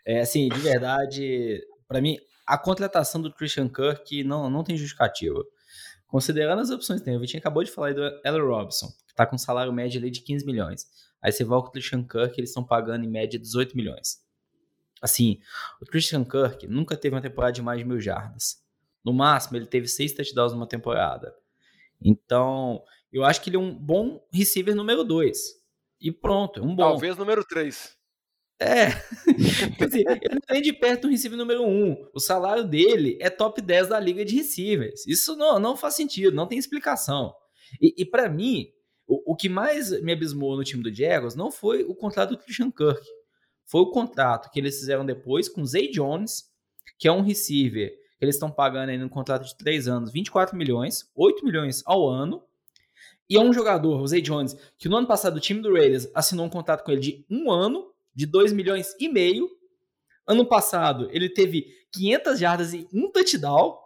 É, assim, de verdade, para mim, a contratação do Christian Kirk não, não tem justificativa. Considerando as opções tem, o Vitinho acabou de falar aí do Ellen Robson, que tá com salário médio ali de 15 milhões. Aí você volta o Christian Kirk, eles estão pagando em média 18 milhões. Assim, o Christian Kirk nunca teve uma temporada de mais de mil jardas. No máximo, ele teve seis touchdowns numa temporada. Então, eu acho que ele é um bom receiver número 2. E pronto, é um bom. Talvez número 3. É. assim, ele não de perto um receiver número 1. Um. O salário dele é top 10 da liga de receivers. Isso não, não faz sentido, não tem explicação. E, e para mim, o, o, que mais me abismou no time do Jaguars não foi o contrato do Christian Kirk. Foi o contrato que eles fizeram depois com o Zay Jones, que é um receiver que eles estão pagando aí no contrato de 3 anos 24 milhões, 8 milhões ao ano. E é um jogador, o Zay Jones, que no ano passado o time do Raiders assinou um contrato com ele de um ano, de 2 milhões e meio. Ano passado ele teve 500 jardas e um touchdown.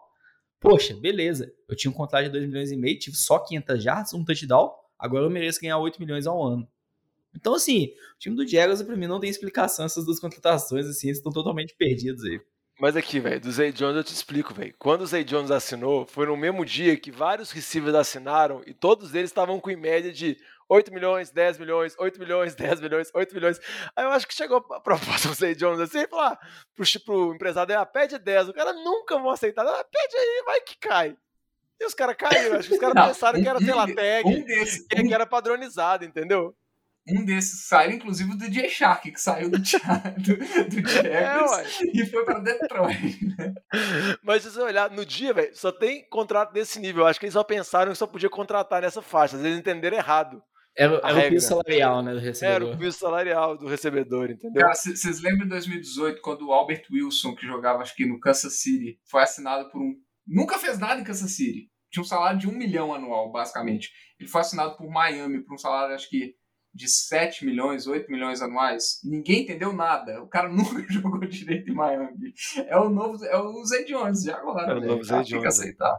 Poxa, beleza. Eu tinha um contrato de 2 milhões e meio, tive só 500 jardas, um touchdown agora eu mereço ganhar 8 milhões ao ano. Então, assim, o time do Jaguars, pra mim, não tem explicação essas duas contratações, assim, eles estão totalmente perdidos aí. Mas aqui, velho, do Zay Jones eu te explico, velho. Quando o Zay Jones assinou, foi no mesmo dia que vários receivers assinaram e todos eles estavam com em média de 8 milhões, 10 milhões, 8 milhões, 10 milhões, 8 milhões. Aí eu acho que chegou a proposta do Zay Jones assim e falou: ah, pro, pro empresário dele, ah, pede 10. O cara nunca vão aceitar. Ah, pede aí, vai que cai. E os caras caíram, acho que os caras pensaram que era, sei lá, tag, um desse, que era padronizado, entendeu? Um desses saiu, inclusive, do DJ Shark, que saiu do, do, do Jaguars é, e foi para Detroit. Né? Mas se você olhar, no dia, velho, só tem contrato desse nível. Eu acho que eles só pensaram que só podia contratar nessa faixa. Às vezes entenderam errado. Era, era o piso salarial, né, do recebedor. Era o piso salarial do recebedor, entendeu? Cara, vocês lembram de 2018, quando o Albert Wilson, que jogava acho que no Kansas City, foi assinado por um... Nunca fez nada em Kansas City. Tinha um salário de um milhão anual, basicamente. Ele foi assinado por Miami por um salário, acho que de 7 milhões, 8 milhões anuais, ninguém entendeu nada. O cara nunca jogou direito em Miami. É o novo, é o Zay Jones de agora. É o novo Zay Jones. aceitar.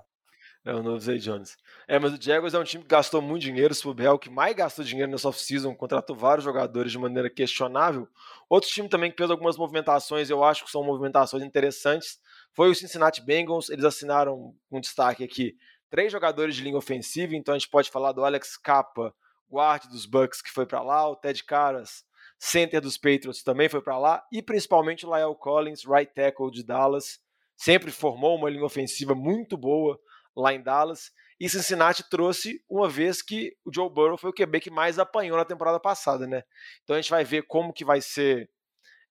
É o novo Zay Jones. É, mas o Jaguars é um time que gastou muito dinheiro, o o que mais gastou dinheiro nessa off-season, contratou vários jogadores de maneira questionável. Outro time também que fez algumas movimentações, eu acho que são movimentações interessantes, foi o Cincinnati Bengals. Eles assinaram um destaque aqui, três jogadores de linha ofensiva, então a gente pode falar do Alex Capa, guard dos Bucks que foi para lá, o Ted Caras, center dos Patriots também foi para lá, e principalmente o Lyle Collins, right tackle de Dallas, sempre formou uma linha ofensiva muito boa lá em Dallas, e Cincinnati trouxe uma vez que o Joe Burrow foi o QB que mais apanhou na temporada passada, né? Então a gente vai ver como que vai ser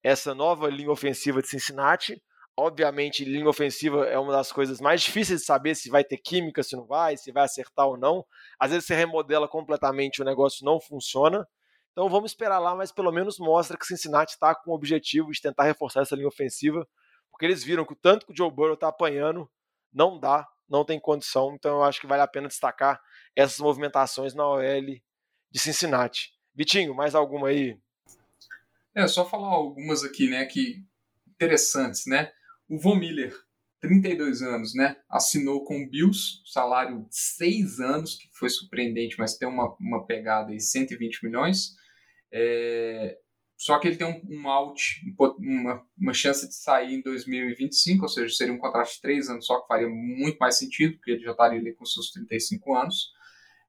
essa nova linha ofensiva de Cincinnati. Obviamente, linha ofensiva é uma das coisas mais difíceis de saber se vai ter química, se não vai, se vai acertar ou não. Às vezes você remodela completamente o negócio não funciona. Então vamos esperar lá, mas pelo menos mostra que Cincinnati está com o objetivo de tentar reforçar essa linha ofensiva, porque eles viram que o tanto que o Joe Burrow está apanhando não dá não tem condição. Então eu acho que vale a pena destacar essas movimentações na OL de Cincinnati. Vitinho, mais alguma aí? É, só falar algumas aqui, né, que interessantes, né? O Von Miller, 32 anos, né? Assinou com o Bills, salário de 6 anos, que foi surpreendente, mas tem uma, uma pegada aí, 120 milhões. É, só que ele tem um, um out, uma, uma chance de sair em 2025, ou seja, seria um contrato de três anos só, que faria muito mais sentido, porque ele já estaria ali com seus 35 anos.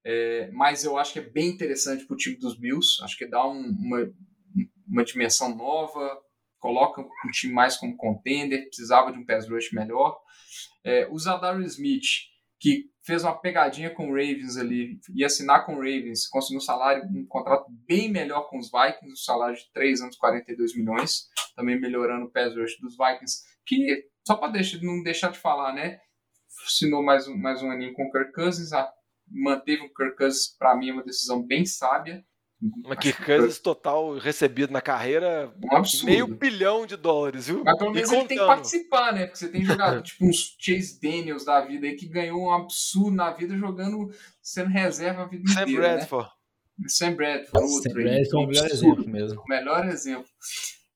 É, mas eu acho que é bem interessante para o time dos Bills, acho que dá um, uma, uma dimensão nova, coloca o time mais como contender, precisava de um pass rush melhor. É, o Zadar Smith, que fez uma pegadinha com o Ravens ali, ia assinar com o Ravens, conseguiu um salário, um contrato bem melhor com os Vikings, um salário de 3 anos, 42 milhões, também melhorando o pass rush dos Vikings, que, só para não deixar de falar, né, assinou mais um, mais um aninho com o Kirk Cousins, manteve o Kirk Cousins, para mim é uma decisão bem sábia, uma Kirk Cousins total recebido na carreira um absurdo. meio bilhão de dólares, viu? Mas pelo menos ele tem que participar, né? Porque você tem jogado tipo uns Chase Daniels da vida aí que ganhou um absurdo na vida jogando sendo reserva a vida Sam inteira. Bradford. Né? Sam Bradford, outro Sam Bradford é o melhor exemplo mesmo. O melhor exemplo.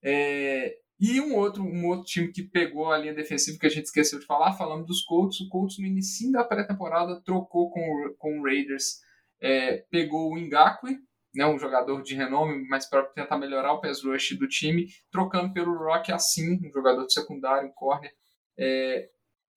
É, e um outro, um outro time que pegou a linha defensiva que a gente esqueceu de falar, falando dos Colts. O Colts no início da pré-temporada trocou com, com o Raiders, é, pegou o Ngakwe, né, um jogador de renome, mas para tentar melhorar o pass rush do time, trocando pelo Rock assim, um jogador de secundário, um corner. É,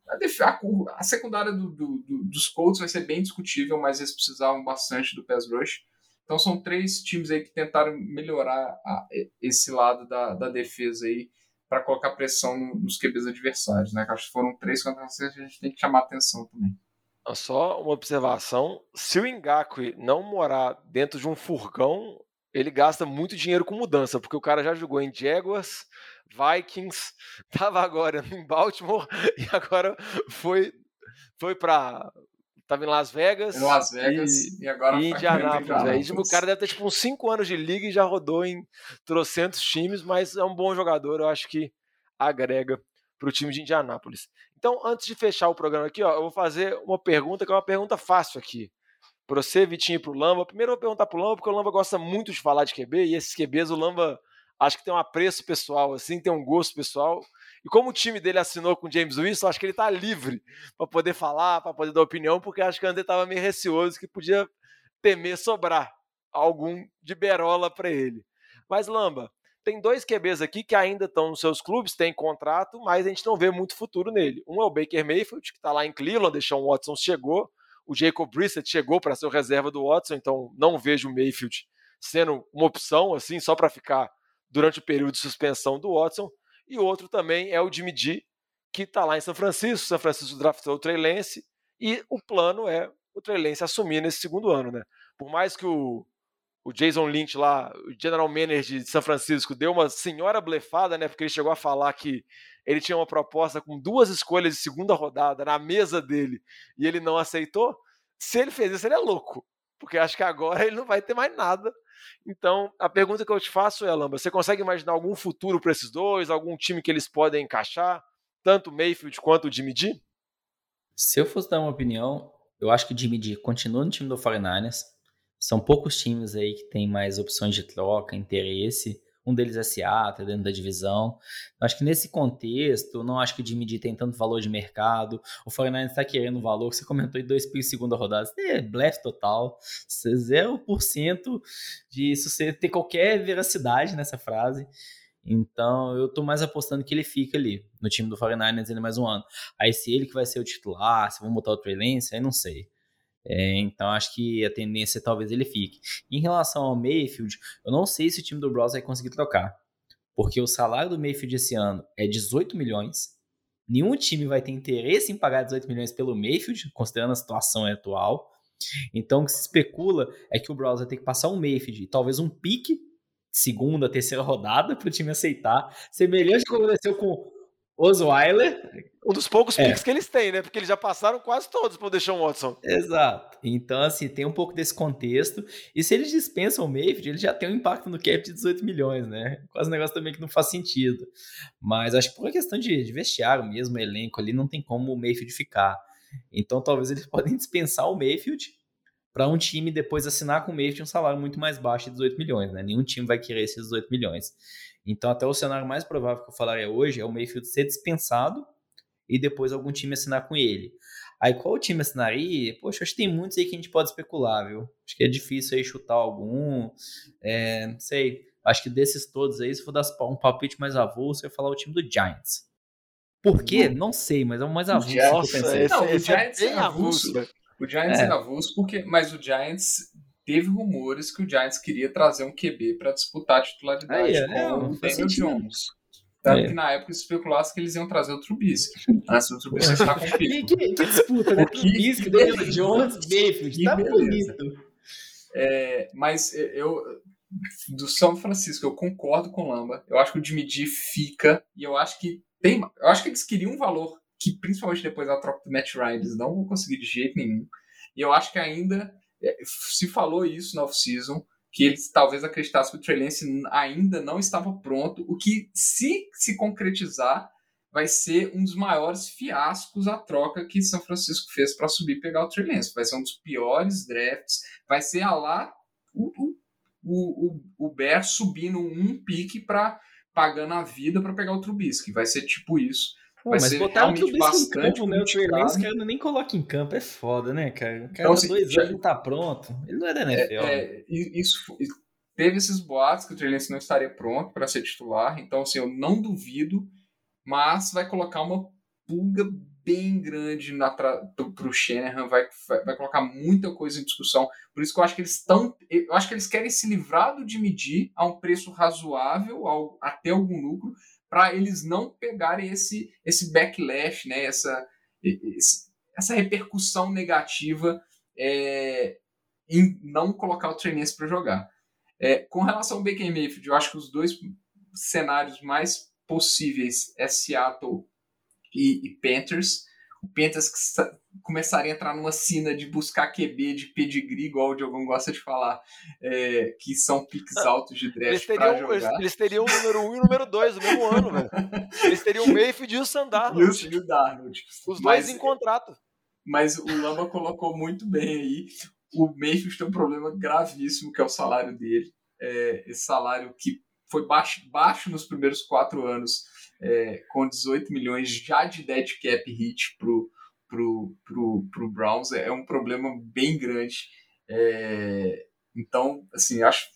a, a, secundária do, do, do, dos Colts vai ser bem discutível, mas eles precisavam bastante do pass rush. Então são três times aí que tentaram melhorar a, esse lado da, da defesa aí para colocar pressão nos QBs adversários, né? Acho que foram três que a gente tem que chamar atenção também. Só uma observação: se o Ngakwe não morar dentro de um furgão, ele gasta muito dinheiro com mudança, porque o cara já jogou em Jaguars, Vikings, tava agora em Baltimore e agora foi foi para tava em Las Vegas, em Las Vegas e, e agora em Indianápolis. Aí, tipo, o cara deve ter tipo uns 5 anos de liga e já rodou em trocentos times, mas é um bom jogador, eu acho que agrega para o time de Indianápolis. Então, antes de fechar o programa aqui, ó, eu vou fazer uma pergunta que é uma pergunta fácil aqui. Para você, Vitinho, para o Lamba. Primeiro eu vou perguntar para o Lamba, porque o Lamba gosta muito de falar de QB, e esses QBs o Lamba acho que tem um apreço pessoal, assim, tem um gosto pessoal. E como o time dele assinou com o James Wilson, acho que ele está livre para poder falar, para poder dar opinião, porque acho que o André estava meio receoso que podia temer sobrar algum de berola para ele. Mas, Lamba, tem dois QBs aqui que ainda estão nos seus clubes, têm contrato, mas a gente não vê muito futuro nele. Um é o Baker Mayfield, que está lá em Cleveland, o Watson chegou. O Jacob Brissett chegou para ser o reserva do Watson, então não vejo o Mayfield sendo uma opção, assim, só para ficar durante o período de suspensão do Watson. E outro também é o Jimmy G, que está lá em São Francisco. São Francisco draftou o Trey Lance, e o plano é o Trey Lance assumir nesse segundo ano, né? Por mais que o o Jason Lynch lá, o general manager de São Francisco, deu uma senhora blefada, né? Porque ele chegou a falar que ele tinha uma proposta com duas escolhas de segunda rodada na mesa dele e ele não aceitou. Se ele fez isso, ele é louco, porque acho que agora ele não vai ter mais nada. Então, a pergunta que eu te faço é, Lamba, você consegue imaginar algum futuro para esses dois, algum time que eles podem encaixar, tanto o Mayfield quanto o Jimmy G? Se eu fosse dar uma opinião, eu acho que o Jimmy G continua no time do 49ers são poucos times aí que têm mais opções de troca, interesse. Um deles é Seattle, dentro da divisão. Acho que nesse contexto, não acho que o Jimmy G tem tanto valor de mercado. O 49 está querendo valor, você comentou em dois picks segunda rodada. Isso é blefe total. 0% de isso você ter qualquer veracidade nessa frase. Então, eu tô mais apostando que ele fica ali, no time do 49ers, ele mais um ano. Aí, se ele que vai ser o titular, se vão botar o Trey Lance, aí não sei. É, então acho que a tendência talvez ele fique. Em relação ao Mayfield, eu não sei se o time do Browns vai conseguir trocar. Porque o salário do Mayfield esse ano é 18 milhões. Nenhum time vai ter interesse em pagar 18 milhões pelo Mayfield, considerando a situação atual. Então o que se especula é que o Browns vai ter que passar um Mayfield e talvez um pique, segunda, terceira rodada, para o time aceitar. Semelhante ao que aconteceu com Osweiler. Um dos poucos é. picks que eles têm, né? Porque eles já passaram quase todos para o Deshaun Watson. Exato. Então, assim, tem um pouco desse contexto. E se eles dispensam o Mayfield, ele já tem um impacto no cap de 18 milhões, né? Quase um negócio também que não faz sentido. Mas acho que por uma questão de, de vestiário mesmo, elenco ali, não tem como o Mayfield ficar. Então, talvez eles podem dispensar o Mayfield para um time depois assinar com o Mayfield um salário muito mais baixo de 18 milhões, né? Nenhum time vai querer esses 18 milhões. Então, até o cenário mais provável que eu falaria hoje é o Mayfield ser dispensado e depois algum time assinar com ele. Aí, qual time assinaria? Poxa, acho que tem muitos aí que a gente pode especular, viu? Acho que é difícil aí chutar algum. É, não sei. Acho que desses todos aí, se for dar um palpite mais avulso, eu ia falar o time do Giants. Por quê? Uhum. Não sei, mas é o mais avulso Nossa, que eu pensei. Não, o Giants é avulso. O Giants é. é avulso, porque, mas o Giants teve rumores que o Giants queria trazer um QB para disputar a titularidade é, com é, o Daniel Jones. Tanto é. que na época especulasse que eles iam trazer o Trubisky. Antes do Trubisky estar com o que, que, que disputa, né? Trubisky, Daniel Jones, Mayfield. Tá bonito. É, mas eu, do São Francisco, eu concordo com o Lamba. Eu acho que o Jimmy G fica e eu acho que tem. Eu acho que eles queriam um valor que, principalmente depois da troca do Matt Ryan, não vão conseguir de jeito nenhum. E eu acho que ainda é, se falou isso na off-season, que eles talvez acreditassem que o Trey Lance ainda não estava pronto, o que, se se concretizar, vai ser um dos maiores fiascos a troca que São Francisco fez para subir e pegar o Trey Lance. Vai ser um dos piores drafts, vai ser a lá o, o, o, o Bear subindo um pique para pagando a vida para pegar o Trubisky. Vai ser tipo isso. Mas botar o Trubisky em campo, né? O Lance, cara, nem coloca em campo. É foda, né, cara? O cara então, assim, dois já... anos não tá pronto. Ele não é da NFL. É, é, isso, teve esses boatos que o Trey não estaria pronto para ser titular. Então, assim, eu não duvido, mas vai colocar uma pulga bem grande na tra... pro Shanahan, vai, vai, vai, colocar muita coisa em discussão. Por isso que eu acho que eles estão. Eu acho que eles querem se livrar do de medir a um preço razoável, ao, até algum lucro, para eles não pegarem esse, esse backlash, né, essa, esse, essa repercussão negativa é, em não colocar o Trainers para jogar. É, com relação ao Baker Mayfield, eu acho que os dois cenários mais possíveis é Seattle e, e Panthers. O Panthers começaria a entrar numa cena de buscar QB de pedigree, igual o Diogão gosta de falar, é, que são piques ah, altos de draft para jogar. Eles, eles, teriam o número 1 um e o número 2 no mesmo ano, velho. Eles teriam o Mayfield e o Sandarnold. E o Darnold. Os dois em contrato. Mas o Lamba colocou muito bem aí. O Mayfield tem um problema gravíssimo, que é o salário dele. É, esse salário que foi baixo, baixo nos primeiros quatro anos, é, com 18 milhões já de dead cap hit pro pro, pro, pro Browns é um problema bem grande. É, então, assim, acho,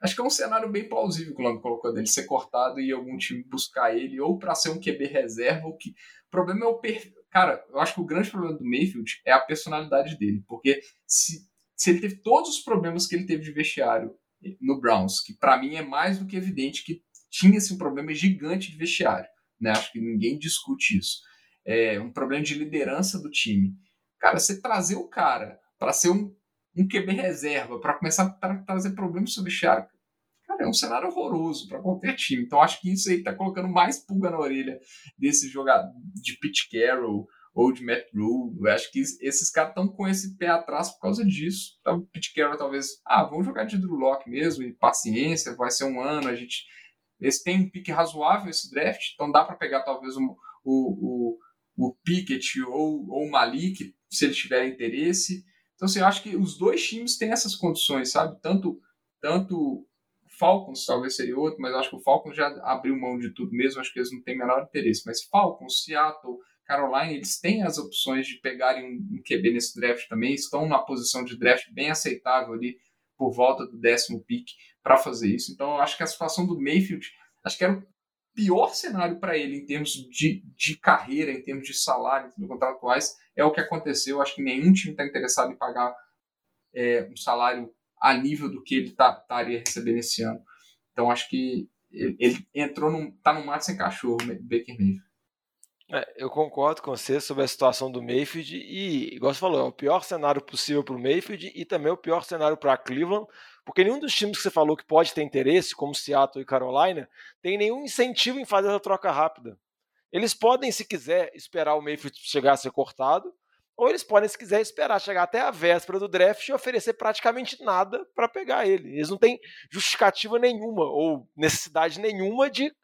acho que é um cenário bem plausível que o Lando colocou dele ser cortado e algum time buscar ele, ou para ser um QB reserva, o que. O problema é o perfil. Cara, eu acho que o grande problema do Mayfield é a personalidade dele, porque se, se ele teve todos os problemas que ele teve de vestiário no Browns, que para mim é mais do que evidente que tinha esse um problema gigante de vestiário, né? Acho que ninguém discute isso. É um problema de liderança do time. Cara, você trazer o cara para ser um, um QB reserva, para começar a tra trazer problemas sobre vestiário, cara, é um cenário horroroso para qualquer time. Então acho que isso aí tá colocando mais pulga na orelha desse jogador de Pete Carroll ou de Matt Rule. Eu acho que esses caras estão com esse pé atrás por causa disso. Então, o Pete Carroll talvez, ah, vamos jogar de Drew Lock mesmo, e paciência, vai ser um ano, a gente... Eles têm um pique razoável esse draft, então dá para pegar talvez o, o, o, o Pickett ou, ou o Malik, se eles tiverem interesse. Então, assim, eu acho que os dois times têm essas condições, sabe? Tanto, tanto Falcons talvez seria outro, mas acho que o Falcons já abriu mão de tudo mesmo, acho que eles não têm menor interesse. Mas Falcons, Seattle, Caroline, eles têm as opções de pegarem um QB nesse draft também, estão na posição de draft bem aceitável ali por volta do décimo pick para fazer isso. Então, eu acho que a situação do Mayfield, acho que era o pior cenário para ele em termos de, de carreira, em termos de salário, de contratuais, é o que aconteceu. Acho que nenhum time está interessado em pagar é, um salário a nível do que ele tá, estaria recebendo esse ano. Então, acho que ele, ele entrou num, tá no mato sem cachorro, Baker Mayfield. É, eu concordo com você sobre a situação do Mayfield e, igual você falou, é o pior cenário possível para o Mayfield e também o pior cenário para Cleveland, porque nenhum dos times que você falou que pode ter interesse, como Seattle e Carolina, tem nenhum incentivo em fazer essa troca rápida. Eles podem, se quiser, esperar o Mayfield chegar a ser cortado, ou eles podem, se quiser, esperar chegar até a véspera do draft e oferecer praticamente nada para pegar ele. Eles não têm justificativa nenhuma ou necessidade nenhuma de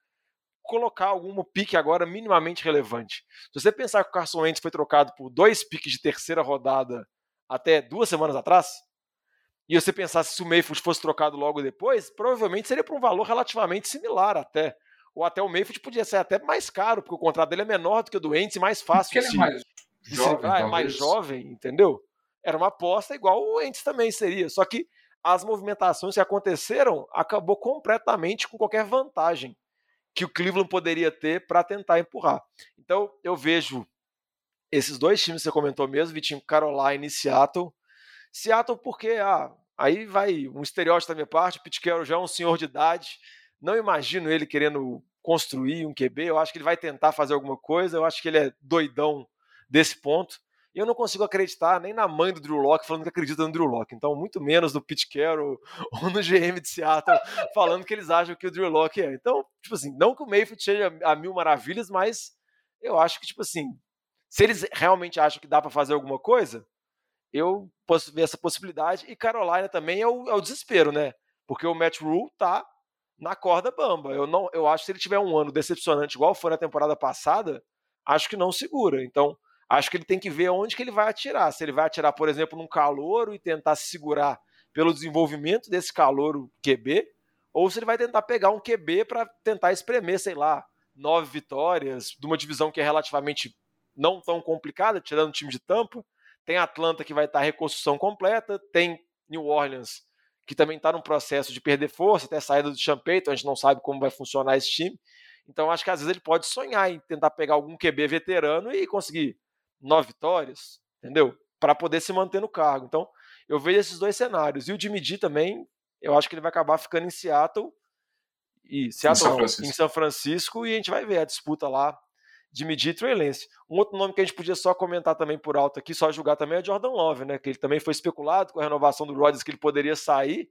colocar algum pique agora minimamente relevante. Se você pensar que o Carson Wentz foi trocado por dois piques de terceira rodada até duas semanas atrás, e você pensasse se o Mayfield fosse trocado logo depois, provavelmente seria por um valor relativamente similar até. Ou até o Mayfield podia ser até mais caro, porque o contrato dele é menor do que o do Wentz e mais fácil porque ele é mais jovem, é mais jovem, entendeu? Era uma aposta igual o Wentz também seria. Só que as movimentações que aconteceram acabou completamente com qualquer vantagem que o Cleveland poderia ter para tentar empurrar. Então eu vejo esses dois times que você comentou mesmo, Vitinho, Carolina e Seattle. Seattle porque ah, aí vai um estereótipo da minha parte, Pete Carroll já é um senhor de idade, não imagino ele querendo construir um QB, eu acho que ele vai tentar fazer alguma coisa, eu acho que ele é doidão desse ponto. E eu não consigo acreditar nem na mãe do Drew Locke falando que acredita no Drew Locke. Então, muito menos no Pete Carroll ou no GM de Seattle falando que eles acham que o Drew Locke é. Então, tipo assim, não que o Mayfield seja a mil maravilhas, mas eu acho que, tipo assim, se eles realmente acham que dá para fazer alguma coisa, eu posso ver essa possibilidade. E Carolina também é o, é o desespero, né? Porque o Matt Rule tá na corda bamba. Eu não, eu acho que se ele tiver um ano decepcionante igual foi na temporada passada, acho que não segura. Então, Acho que ele tem que ver onde que ele vai atirar. Se ele vai atirar, por exemplo, num calouro e tentar se segurar pelo desenvolvimento desse calouro QB, ou se ele vai tentar pegar um QB para tentar espremer, sei lá, nove vitórias, de uma divisão que é relativamente não tão complicada, tirando o time de Tampa. Tem Atlanta que vai estar reconstrução completa, tem New Orleans que também está num processo de perder força, até a saída do Champagne, a gente não sabe como vai funcionar esse time. Então acho que às vezes ele pode sonhar em tentar pegar algum QB veterano e conseguir nove vitórias, entendeu? Para poder se manter no cargo. Então, eu vejo esses dois cenários. E o Jimmy G também, eu acho que ele vai acabar ficando em Seattle e Seattle em São, não, em São Francisco e a gente vai ver a disputa lá de G e Trey Lance. Um outro nome que a gente podia só comentar também por alto aqui, só julgar também é Jordan Love, né? Que ele também foi especulado com a renovação do Rodgers que ele poderia sair.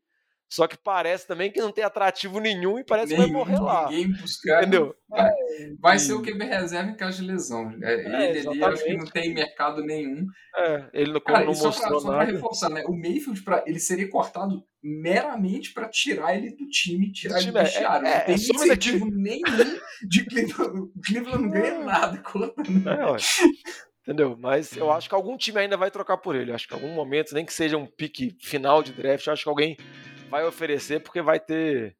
Só que parece também que não tem atrativo nenhum e parece nenhum, que vai morrer lá. Ninguém buscar. Entendeu? Vai, vai ser o QB reserva em caso de lesão. É, é, ele ali acho que não tem mercado nenhum. É, ele não, Cara, não mostrou pra, Só para reforçar, né? O Mayfield, pra, ele seria cortado meramente para tirar ele do time, tirar ele do é, vestiário. É, não tem incentivo nenhum de Cleveland. O Cleveland não ganha nada cortando. É, Entendeu? Mas eu acho que algum time ainda vai trocar por ele. Acho que em algum momento, nem que seja um pique final de draft, acho que alguém vai oferecer porque vai ter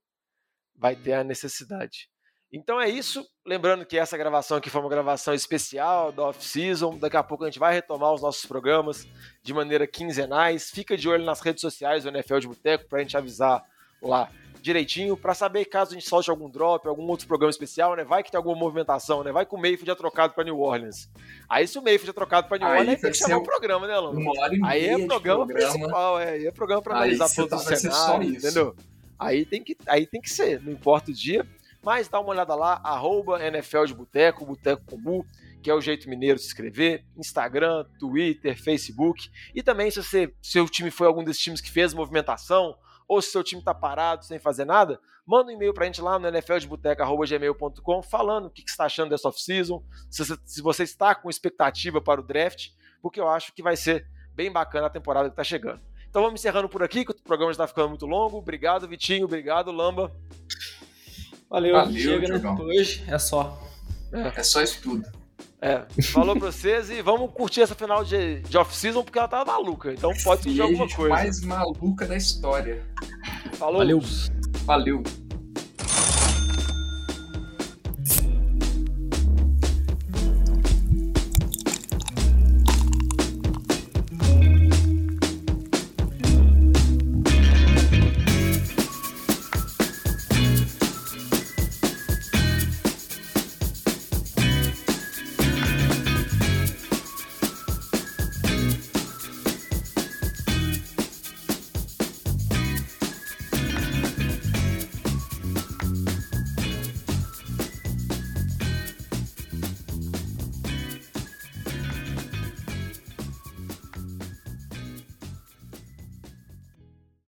vai ter a necessidade. Então é isso. Lembrando que essa gravação aqui foi uma gravação especial da off-season. Daqui a pouco a gente vai retomar os nossos programas de maneira quinzenais. Fica de olho nas redes sociais do NFL de Boteco para a gente avisar lá direitinho para saber caso a gente solte algum drop, algum outro programa especial, né? Vai que tem alguma movimentação, né? Vai que o Mayfield é trocado para New Orleans. Aí se o Mayfield é trocado para New Aí Orleans, tem que chamar o um- programa, né, e Aí é programa, programa. principal, é. Aí é programa para analisar tá- os cenários, isso. entendeu? Aí tem, que, aí tem que ser, não importa o dia. Mas dá uma olhada lá, arroba NFL de Boteco, Boteco com Bu, que é o jeito mineiro de se inscrever. Instagram, Twitter, Facebook. E também, se você, seu time foi algum desses times que fez movimentação, ou se seu time tá parado sem fazer nada, manda um e-mail pra gente lá no nfldeboteca.gmail.com falando o que, que você está achando dessa off-season, se, você- se você está com expectativa para o draft, porque eu acho que vai ser bem bacana a temporada que tá chegando. Então vamos encerrando por aqui, que o programa já está ficando muito longo. Obrigado, Vitinho. Obrigado, Lamba. Valeu, Valeu, chega, né? Hoje é só. É só isso tudo. É, falou pra vocês e vamos curtir essa final de, de off-season porque ela tá maluca. Então pode E surgir a alguma coisa. mais maluca da história. Falou. Valeu. Valeu.